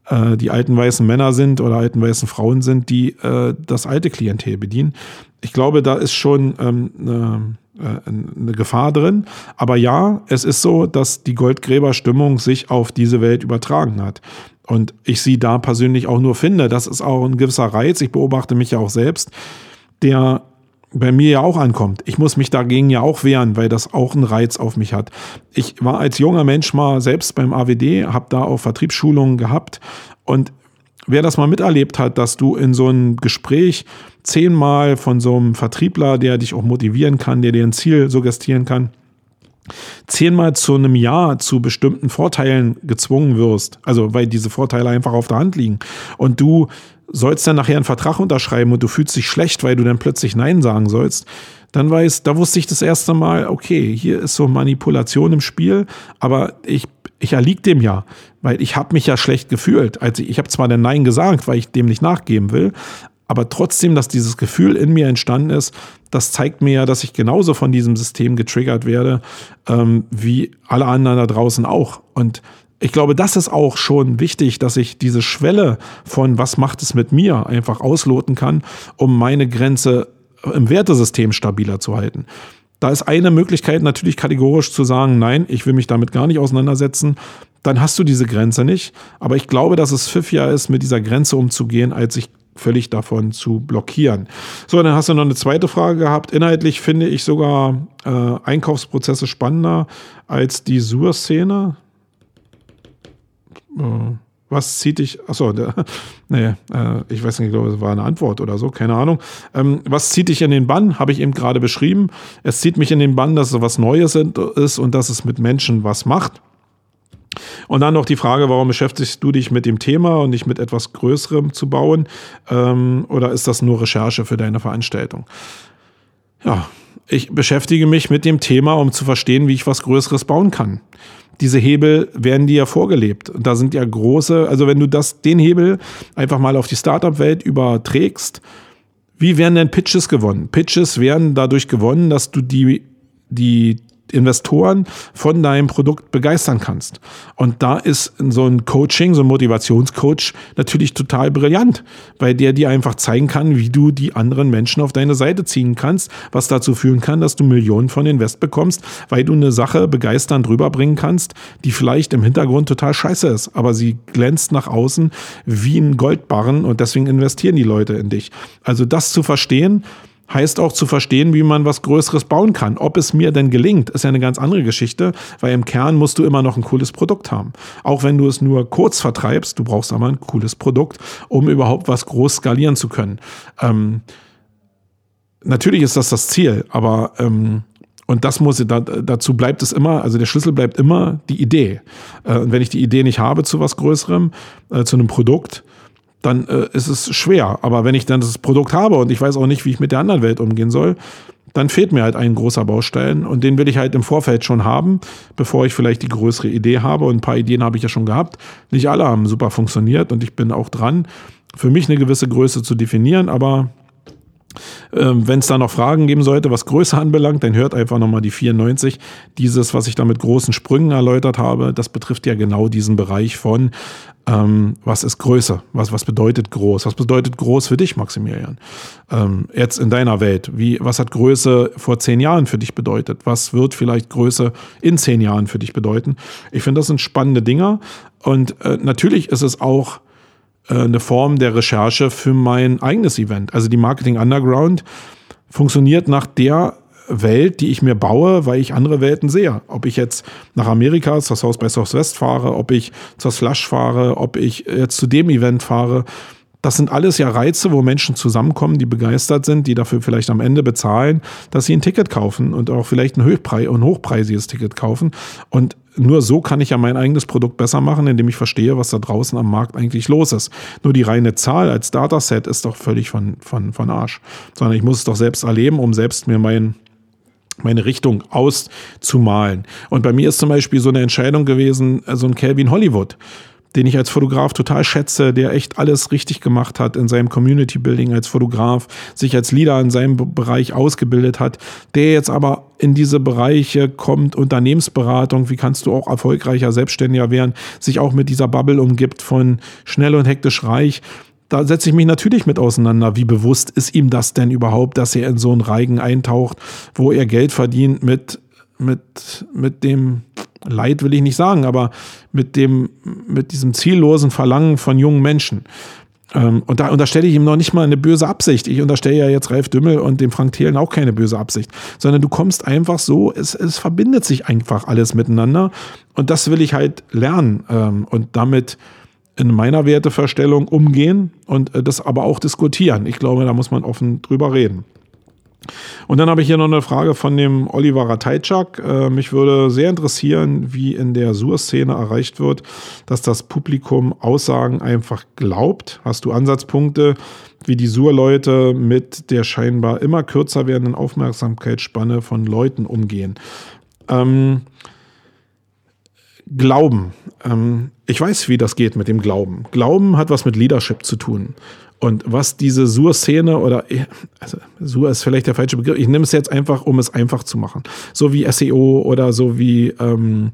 äh, die alten weißen Männer sind oder alten weißen Frauen sind, die äh, das alte Klientel bedienen. Ich glaube, da ist schon ähm, eine, äh, eine Gefahr drin. Aber ja, es ist so, dass die Goldgräberstimmung sich auf diese Welt übertragen hat. Und ich sie da persönlich auch nur finde. Das ist auch ein gewisser Reiz. Ich beobachte mich ja auch selbst, der bei mir ja auch ankommt. Ich muss mich dagegen ja auch wehren, weil das auch einen Reiz auf mich hat. Ich war als junger Mensch mal selbst beim AWD, habe da auch Vertriebsschulungen gehabt und wer das mal miterlebt hat, dass du in so einem Gespräch zehnmal von so einem Vertriebler, der dich auch motivieren kann, der dir ein Ziel suggestieren kann, zehnmal zu einem Ja zu bestimmten Vorteilen gezwungen wirst, also weil diese Vorteile einfach auf der Hand liegen. Und du sollst dann nachher einen Vertrag unterschreiben und du fühlst dich schlecht, weil du dann plötzlich Nein sagen sollst, dann weiß, da wusste ich das erste Mal, okay, hier ist so Manipulation im Spiel, aber ich ich erlieg dem ja, weil ich habe mich ja schlecht gefühlt. Also ich habe zwar den Nein gesagt, weil ich dem nicht nachgeben will, aber trotzdem, dass dieses Gefühl in mir entstanden ist, das zeigt mir ja, dass ich genauso von diesem System getriggert werde, ähm, wie alle anderen da draußen auch. Und ich glaube, das ist auch schon wichtig, dass ich diese Schwelle von was macht es mit mir einfach ausloten kann, um meine Grenze im Wertesystem stabiler zu halten. Da ist eine Möglichkeit natürlich kategorisch zu sagen, nein, ich will mich damit gar nicht auseinandersetzen. Dann hast du diese Grenze nicht. Aber ich glaube, dass es pfiffiger ist, mit dieser Grenze umzugehen, als sich völlig davon zu blockieren. So, dann hast du noch eine zweite Frage gehabt. Inhaltlich finde ich sogar äh, Einkaufsprozesse spannender als die Sur-Szene. Äh, was zieht dich, achso, der, nee, äh, ich weiß nicht, ich glaube, es war eine Antwort oder so, keine Ahnung. Ähm, was zieht dich in den Bann? Habe ich eben gerade beschrieben. Es zieht mich in den Bann, dass es was Neues ist und dass es mit Menschen was macht. Und dann noch die Frage, warum beschäftigst du dich mit dem Thema und nicht mit etwas Größerem zu bauen? Ähm, oder ist das nur Recherche für deine Veranstaltung? Ja, ich beschäftige mich mit dem Thema, um zu verstehen, wie ich was Größeres bauen kann. Diese Hebel werden dir ja vorgelebt. Und da sind ja große, also wenn du das, den Hebel einfach mal auf die Startup-Welt überträgst, wie werden denn Pitches gewonnen? Pitches werden dadurch gewonnen, dass du die, die Investoren von deinem Produkt begeistern kannst. Und da ist so ein Coaching, so ein Motivationscoach natürlich total brillant, weil der dir einfach zeigen kann, wie du die anderen Menschen auf deine Seite ziehen kannst, was dazu führen kann, dass du Millionen von Invest bekommst, weil du eine Sache begeisternd rüberbringen kannst, die vielleicht im Hintergrund total scheiße ist, aber sie glänzt nach außen wie ein Goldbarren und deswegen investieren die Leute in dich. Also das zu verstehen, heißt auch zu verstehen, wie man was Größeres bauen kann. Ob es mir denn gelingt, ist ja eine ganz andere Geschichte, weil im Kern musst du immer noch ein cooles Produkt haben. Auch wenn du es nur kurz vertreibst, du brauchst aber ein cooles Produkt, um überhaupt was groß skalieren zu können. Ähm, natürlich ist das das Ziel, aber ähm, und das muss, da, dazu bleibt es immer, also der Schlüssel bleibt immer die Idee. Äh, und wenn ich die Idee nicht habe zu was Größerem, äh, zu einem Produkt, dann äh, ist es schwer. Aber wenn ich dann das Produkt habe und ich weiß auch nicht, wie ich mit der anderen Welt umgehen soll, dann fehlt mir halt ein großer Baustein und den will ich halt im Vorfeld schon haben, bevor ich vielleicht die größere Idee habe. Und ein paar Ideen habe ich ja schon gehabt. Nicht alle haben super funktioniert und ich bin auch dran, für mich eine gewisse Größe zu definieren, aber Wenn es da noch Fragen geben sollte, was Größe anbelangt, dann hört einfach nochmal die 94. Dieses, was ich da mit großen Sprüngen erläutert habe, das betrifft ja genau diesen Bereich von, ähm, was ist Größe? Was, was bedeutet groß? Was bedeutet groß für dich, Maximilian? Ähm, jetzt in deiner Welt. Wie, was hat Größe vor zehn Jahren für dich bedeutet? Was wird vielleicht Größe in zehn Jahren für dich bedeuten? Ich finde, das sind spannende Dinger. Und äh, natürlich ist es auch eine Form der Recherche für mein eigenes Event. Also die Marketing Underground funktioniert nach der Welt, die ich mir baue, weil ich andere Welten sehe. Ob ich jetzt nach Amerika zur South by Southwest fahre, ob ich zur Slush fahre, ob ich jetzt zu dem Event fahre. Das sind alles ja Reize, wo Menschen zusammenkommen, die begeistert sind, die dafür vielleicht am Ende bezahlen, dass sie ein Ticket kaufen und auch vielleicht ein, Höchpreis, ein hochpreisiges Ticket kaufen. Und nur so kann ich ja mein eigenes Produkt besser machen, indem ich verstehe, was da draußen am Markt eigentlich los ist. Nur die reine Zahl als Dataset ist doch völlig von, von, von Arsch. Sondern ich muss es doch selbst erleben, um selbst mir mein, meine Richtung auszumalen. Und bei mir ist zum Beispiel so eine Entscheidung gewesen, so ein Calvin Hollywood den ich als Fotograf total schätze, der echt alles richtig gemacht hat in seinem Community Building als Fotograf, sich als Leader in seinem Bereich ausgebildet hat, der jetzt aber in diese Bereiche kommt, Unternehmensberatung, wie kannst du auch erfolgreicher Selbstständiger werden, sich auch mit dieser Bubble umgibt von schnell und hektisch reich. Da setze ich mich natürlich mit auseinander. Wie bewusst ist ihm das denn überhaupt, dass er in so einen Reigen eintaucht, wo er Geld verdient mit, mit, mit dem, Leid will ich nicht sagen, aber mit dem, mit diesem ziellosen Verlangen von jungen Menschen. Ähm, und da unterstelle ich ihm noch nicht mal eine böse Absicht. Ich unterstelle ja jetzt Ralf Dümmel und dem Frank Thelen auch keine böse Absicht, sondern du kommst einfach so, es, es verbindet sich einfach alles miteinander. Und das will ich halt lernen ähm, und damit in meiner Werteverstellung umgehen und äh, das aber auch diskutieren. Ich glaube, da muss man offen drüber reden. Und dann habe ich hier noch eine Frage von dem Oliver Ratajczak. Äh, mich würde sehr interessieren, wie in der Sur-Szene erreicht wird, dass das Publikum Aussagen einfach glaubt. Hast du Ansatzpunkte, wie die Sur-Leute mit der scheinbar immer kürzer werdenden Aufmerksamkeitsspanne von Leuten umgehen? Ähm, Glauben. Ähm, ich weiß, wie das geht mit dem Glauben. Glauben hat was mit Leadership zu tun. Und was diese Sur-Szene oder, also Sur ist vielleicht der falsche Begriff, ich nehme es jetzt einfach, um es einfach zu machen. So wie SEO oder so wie ähm,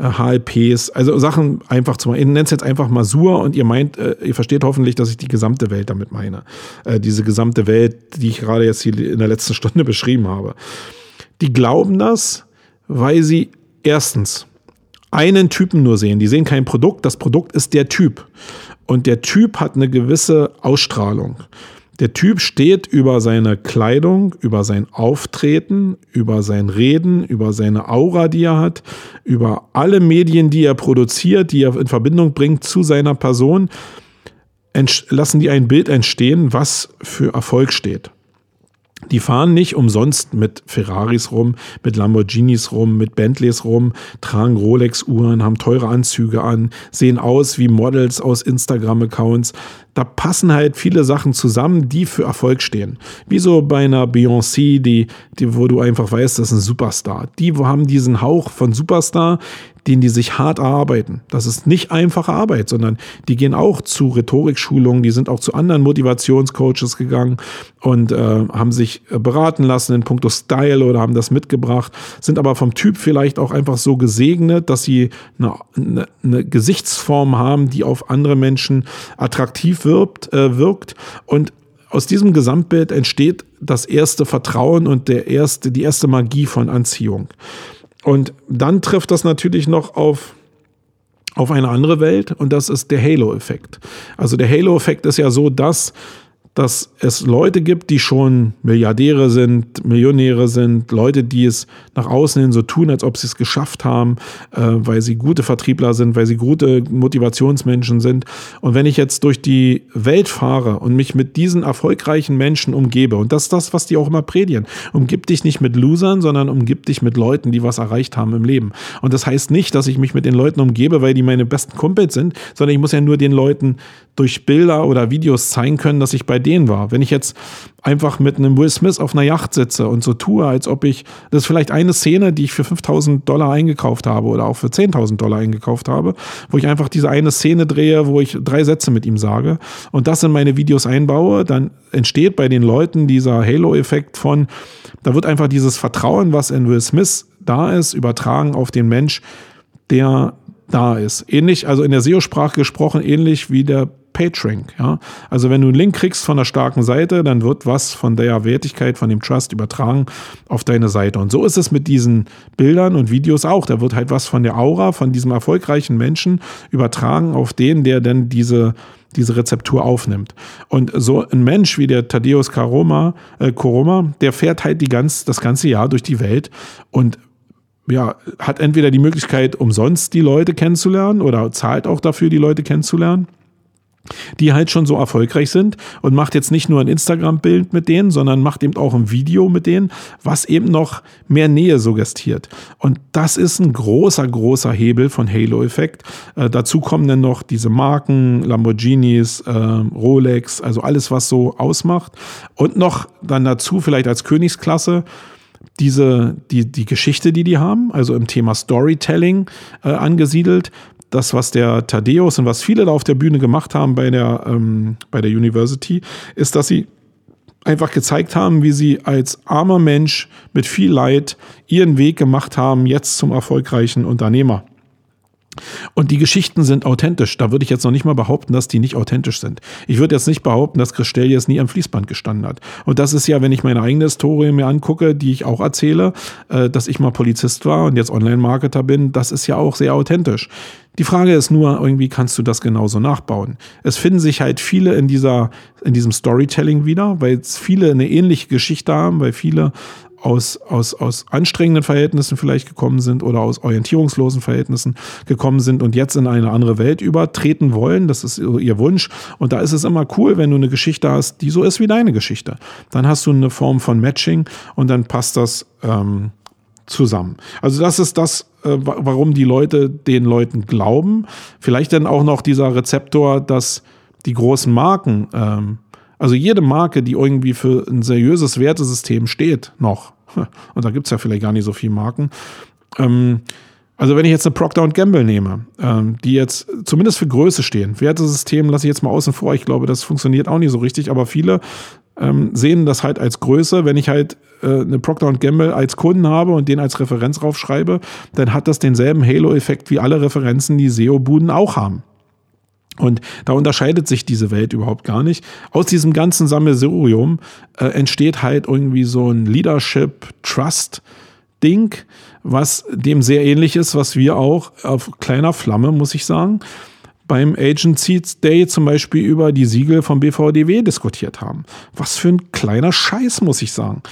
HLPs, also Sachen einfach zu machen. Ich nenne es jetzt einfach mal Sur und ihr meint, äh, ihr versteht hoffentlich, dass ich die gesamte Welt damit meine. Äh, diese gesamte Welt, die ich gerade jetzt hier in der letzten Stunde beschrieben habe. Die glauben das, weil sie erstens einen Typen nur sehen. Die sehen kein Produkt, das Produkt ist der Typ. Und der Typ hat eine gewisse Ausstrahlung. Der Typ steht über seine Kleidung, über sein Auftreten, über sein Reden, über seine Aura, die er hat, über alle Medien, die er produziert, die er in Verbindung bringt zu seiner Person, lassen die ein Bild entstehen, was für Erfolg steht. Die fahren nicht umsonst mit Ferraris rum, mit Lamborghinis rum, mit Bentleys rum, tragen Rolex-Uhren, haben teure Anzüge an, sehen aus wie Models aus Instagram-Accounts. Da passen halt viele Sachen zusammen, die für Erfolg stehen. Wie so bei einer Beyoncé, die, die, wo du einfach weißt, das ist ein Superstar. Die haben diesen Hauch von Superstar, den die sich hart erarbeiten. Das ist nicht einfache Arbeit, sondern die gehen auch zu Rhetorikschulungen, die sind auch zu anderen Motivationscoaches gegangen und äh, haben sich äh, beraten lassen in puncto Style oder haben das mitgebracht, sind aber vom Typ vielleicht auch einfach so gesegnet, dass sie eine, eine, eine Gesichtsform haben, die auf andere Menschen attraktiv wirkt, äh, wirkt und aus diesem Gesamtbild entsteht das erste Vertrauen und der erste, die erste Magie von Anziehung. Und dann trifft das natürlich noch auf auf eine andere Welt und das ist der Halo-Effekt. Also der Halo-Effekt ist ja so, dass dass es Leute gibt, die schon Milliardäre sind, Millionäre sind, Leute, die es nach außen hin so tun, als ob sie es geschafft haben, äh, weil sie gute Vertriebler sind, weil sie gute Motivationsmenschen sind. Und wenn ich jetzt durch die Welt fahre und mich mit diesen erfolgreichen Menschen umgebe, und das ist das, was die auch immer predigen, umgib dich nicht mit Losern, sondern umgib dich mit Leuten, die was erreicht haben im Leben. Und das heißt nicht, dass ich mich mit den Leuten umgebe, weil die meine besten Kumpels sind, sondern ich muss ja nur den Leuten durch Bilder oder Videos zeigen können, dass ich bei denen war. Wenn ich jetzt einfach mit einem Will Smith auf einer Yacht sitze und so tue, als ob ich, das ist vielleicht eine Szene, die ich für 5000 Dollar eingekauft habe oder auch für 10.000 Dollar eingekauft habe, wo ich einfach diese eine Szene drehe, wo ich drei Sätze mit ihm sage und das in meine Videos einbaue, dann entsteht bei den Leuten dieser Halo-Effekt von, da wird einfach dieses Vertrauen, was in Will Smith da ist, übertragen auf den Mensch, der da ist. Ähnlich, also in der SEO-Sprache gesprochen, ähnlich wie der PageRank. Ja? Also wenn du einen Link kriegst von einer starken Seite, dann wird was von der Wertigkeit, von dem Trust übertragen auf deine Seite. Und so ist es mit diesen Bildern und Videos auch. Da wird halt was von der Aura, von diesem erfolgreichen Menschen übertragen auf den, der dann diese diese Rezeptur aufnimmt. Und so ein Mensch wie der Thaddeus Karoma, äh, Koroma, der fährt halt die ganz, das ganze Jahr durch die Welt und ja, hat entweder die Möglichkeit, umsonst die Leute kennenzulernen oder zahlt auch dafür, die Leute kennenzulernen die halt schon so erfolgreich sind und macht jetzt nicht nur ein Instagram-Bild mit denen, sondern macht eben auch ein Video mit denen, was eben noch mehr Nähe suggestiert. Und das ist ein großer, großer Hebel von Halo-Effekt. Äh, dazu kommen dann noch diese Marken, Lamborghinis, äh, Rolex, also alles, was so ausmacht. Und noch dann dazu vielleicht als Königsklasse diese, die, die Geschichte, die die haben, also im Thema Storytelling äh, angesiedelt, das, was der Thaddeus und was viele da auf der Bühne gemacht haben bei der, ähm, bei der University, ist, dass sie einfach gezeigt haben, wie sie als armer Mensch mit viel Leid ihren Weg gemacht haben, jetzt zum erfolgreichen Unternehmer. Und die Geschichten sind authentisch. Da würde ich jetzt noch nicht mal behaupten, dass die nicht authentisch sind. Ich würde jetzt nicht behaupten, dass Christel jetzt nie am Fließband gestanden hat. Und das ist ja, wenn ich meine eigene Historie mir angucke, die ich auch erzähle, äh, dass ich mal Polizist war und jetzt Online-Marketer bin, das ist ja auch sehr authentisch. Die Frage ist nur, irgendwie kannst du das genauso nachbauen. Es finden sich halt viele in dieser, in diesem Storytelling wieder, weil viele eine ähnliche Geschichte haben, weil viele aus, aus, aus anstrengenden Verhältnissen vielleicht gekommen sind oder aus orientierungslosen Verhältnissen gekommen sind und jetzt in eine andere Welt übertreten wollen. Das ist ihr Wunsch. Und da ist es immer cool, wenn du eine Geschichte hast, die so ist wie deine Geschichte. Dann hast du eine Form von Matching und dann passt das ähm, zusammen. Also das ist das, äh, warum die Leute den Leuten glauben. Vielleicht dann auch noch dieser Rezeptor, dass die großen Marken ähm, also jede Marke, die irgendwie für ein seriöses Wertesystem steht, noch, und da gibt es ja vielleicht gar nicht so viele Marken, ähm, also wenn ich jetzt eine Procter Gamble nehme, ähm, die jetzt zumindest für Größe stehen, Wertesystem lasse ich jetzt mal außen vor, ich glaube, das funktioniert auch nicht so richtig, aber viele ähm, sehen das halt als Größe. Wenn ich halt äh, eine Procter Gamble als Kunden habe und den als Referenz raufschreibe, dann hat das denselben Halo-Effekt wie alle Referenzen, die SEO-Buden auch haben. Und da unterscheidet sich diese Welt überhaupt gar nicht. Aus diesem ganzen Sammelsurium äh, entsteht halt irgendwie so ein Leadership-Trust-Ding, was dem sehr ähnlich ist, was wir auch auf kleiner Flamme, muss ich sagen, beim Agency Day zum Beispiel über die Siegel vom BVDW diskutiert haben. Was für ein kleiner Scheiß, muss ich sagen.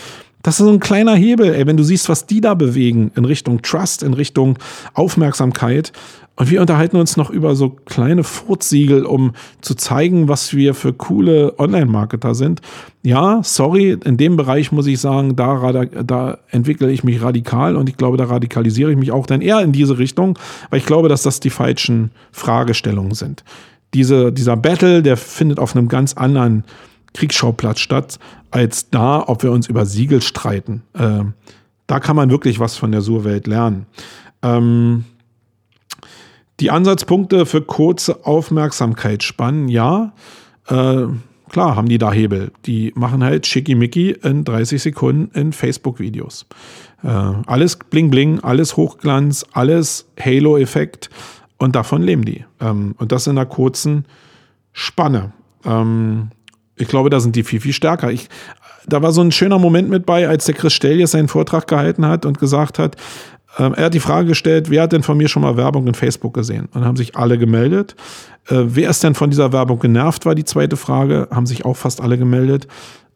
Das ist so ein kleiner Hebel, ey, wenn du siehst, was die da bewegen in Richtung Trust, in Richtung Aufmerksamkeit. Und wir unterhalten uns noch über so kleine Furzsiegel, um zu zeigen, was wir für coole Online-Marketer sind. Ja, sorry, in dem Bereich muss ich sagen, da, da entwickle ich mich radikal und ich glaube, da radikalisiere ich mich auch dann eher in diese Richtung, weil ich glaube, dass das die falschen Fragestellungen sind. diese, dieser Battle, der findet auf einem ganz anderen Kriegsschauplatz statt, als da, ob wir uns über Siegel streiten. Äh, da kann man wirklich was von der Surwelt lernen. Ähm, die Ansatzpunkte für kurze Aufmerksamkeitsspannen, ja, äh, klar haben die da Hebel. Die machen halt schickimicki in 30 Sekunden in Facebook-Videos. Äh, alles bling bling, alles Hochglanz, alles Halo-Effekt und davon leben die. Ähm, und das in einer kurzen Spanne. Ähm, ich glaube, da sind die viel, viel stärker. Ich, da war so ein schöner Moment mit bei, als der Chris Stellies seinen Vortrag gehalten hat und gesagt hat, ähm, er hat die Frage gestellt, wer hat denn von mir schon mal Werbung in Facebook gesehen? Und haben sich alle gemeldet. Äh, wer ist denn von dieser Werbung genervt, war die zweite Frage. Haben sich auch fast alle gemeldet.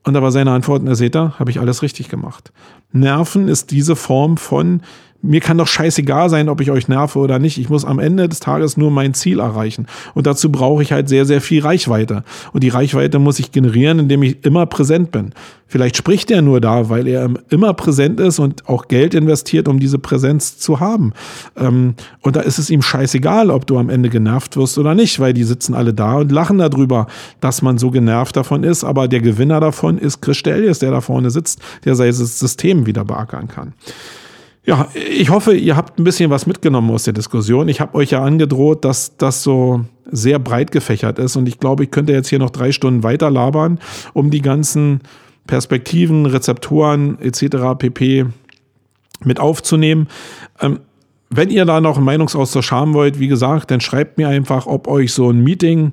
Und da war seine Antwort, na seht ihr, habe ich alles richtig gemacht. Nerven ist diese Form von mir kann doch scheißegal sein, ob ich euch nerve oder nicht. Ich muss am Ende des Tages nur mein Ziel erreichen. Und dazu brauche ich halt sehr, sehr viel Reichweite. Und die Reichweite muss ich generieren, indem ich immer präsent bin. Vielleicht spricht er nur da, weil er immer präsent ist und auch Geld investiert, um diese Präsenz zu haben. Ähm, und da ist es ihm scheißegal, ob du am Ende genervt wirst oder nicht, weil die sitzen alle da und lachen darüber, dass man so genervt davon ist. Aber der Gewinner davon ist Chris Stellies, der da vorne sitzt, der sein System wieder beackern kann. Ja, ich hoffe, ihr habt ein bisschen was mitgenommen aus der Diskussion. Ich habe euch ja angedroht, dass das so sehr breit gefächert ist und ich glaube, ich könnte jetzt hier noch drei Stunden weiter labern, um die ganzen Perspektiven, Rezeptoren etc. pp. mit aufzunehmen. Ähm, wenn ihr da noch einen Meinungsaustausch haben wollt, wie gesagt, dann schreibt mir einfach, ob euch so ein Meeting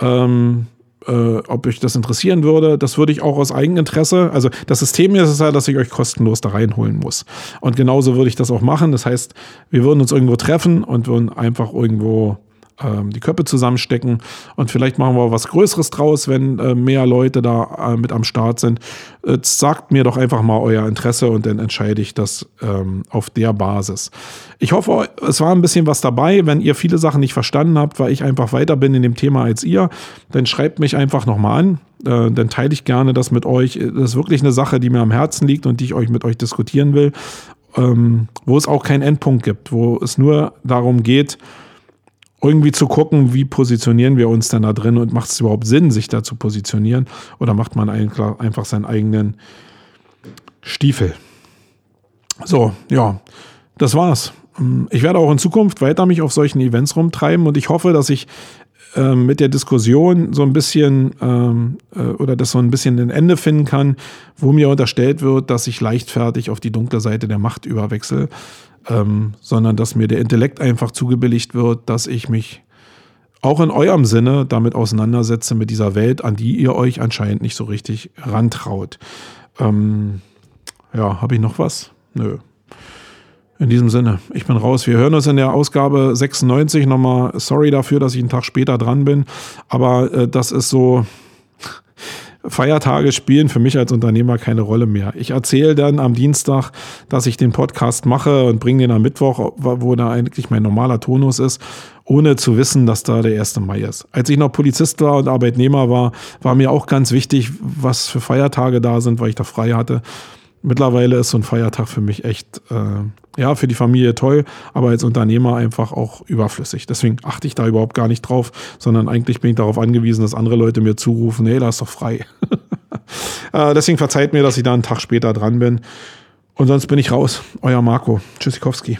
ähm, äh, ob euch das interessieren würde. Das würde ich auch aus Eigeninteresse. Also das System ist es ja, dass ich euch kostenlos da reinholen muss. Und genauso würde ich das auch machen. Das heißt, wir würden uns irgendwo treffen und würden einfach irgendwo ähm, die Köpfe zusammenstecken und vielleicht machen wir was Größeres draus, wenn äh, mehr Leute da äh, mit am Start sind. Äh, sagt mir doch einfach mal euer Interesse und dann entscheide ich das ähm, auf der Basis. Ich hoffe, es war ein bisschen was dabei. Wenn ihr viele Sachen nicht verstanden habt, weil ich einfach weiter bin in dem Thema als ihr, dann schreibt mich einfach nochmal an. Äh, dann teile ich gerne das mit euch. Das ist wirklich eine Sache, die mir am Herzen liegt und die ich euch mit euch diskutieren will. Ähm, wo es auch keinen Endpunkt gibt, wo es nur darum geht, irgendwie zu gucken, wie positionieren wir uns denn da drin und macht es überhaupt Sinn, sich da zu positionieren oder macht man einfach seinen eigenen Stiefel. So, ja, das war's. Ich werde auch in Zukunft weiter mich auf solchen Events rumtreiben und ich hoffe, dass ich ähm, mit der Diskussion so ein bisschen ähm, äh, oder das so ein bisschen ein Ende finden kann, wo mir unterstellt wird, dass ich leichtfertig auf die dunkle Seite der Macht überwechsel ähm, sondern dass mir der Intellekt einfach zugebilligt wird, dass ich mich auch in eurem Sinne damit auseinandersetze mit dieser Welt, an die ihr euch anscheinend nicht so richtig rantraut. Ähm, ja, habe ich noch was? Nö. In diesem Sinne, ich bin raus. Wir hören uns in der Ausgabe 96 nochmal. Sorry dafür, dass ich einen Tag später dran bin, aber äh, das ist so, Feiertage spielen für mich als Unternehmer keine Rolle mehr. Ich erzähle dann am Dienstag, dass ich den Podcast mache und bringe den am Mittwoch, wo da eigentlich mein normaler Tonus ist, ohne zu wissen, dass da der 1. Mai ist. Als ich noch Polizist war und Arbeitnehmer war, war mir auch ganz wichtig, was für Feiertage da sind, weil ich da frei hatte. Mittlerweile ist so ein Feiertag für mich echt, äh, ja, für die Familie toll, aber als Unternehmer einfach auch überflüssig. Deswegen achte ich da überhaupt gar nicht drauf, sondern eigentlich bin ich darauf angewiesen, dass andere Leute mir zurufen, nee, da ist doch frei. äh, deswegen verzeiht mir, dass ich da einen Tag später dran bin. Und sonst bin ich raus. Euer Marco. Tschüssikowski.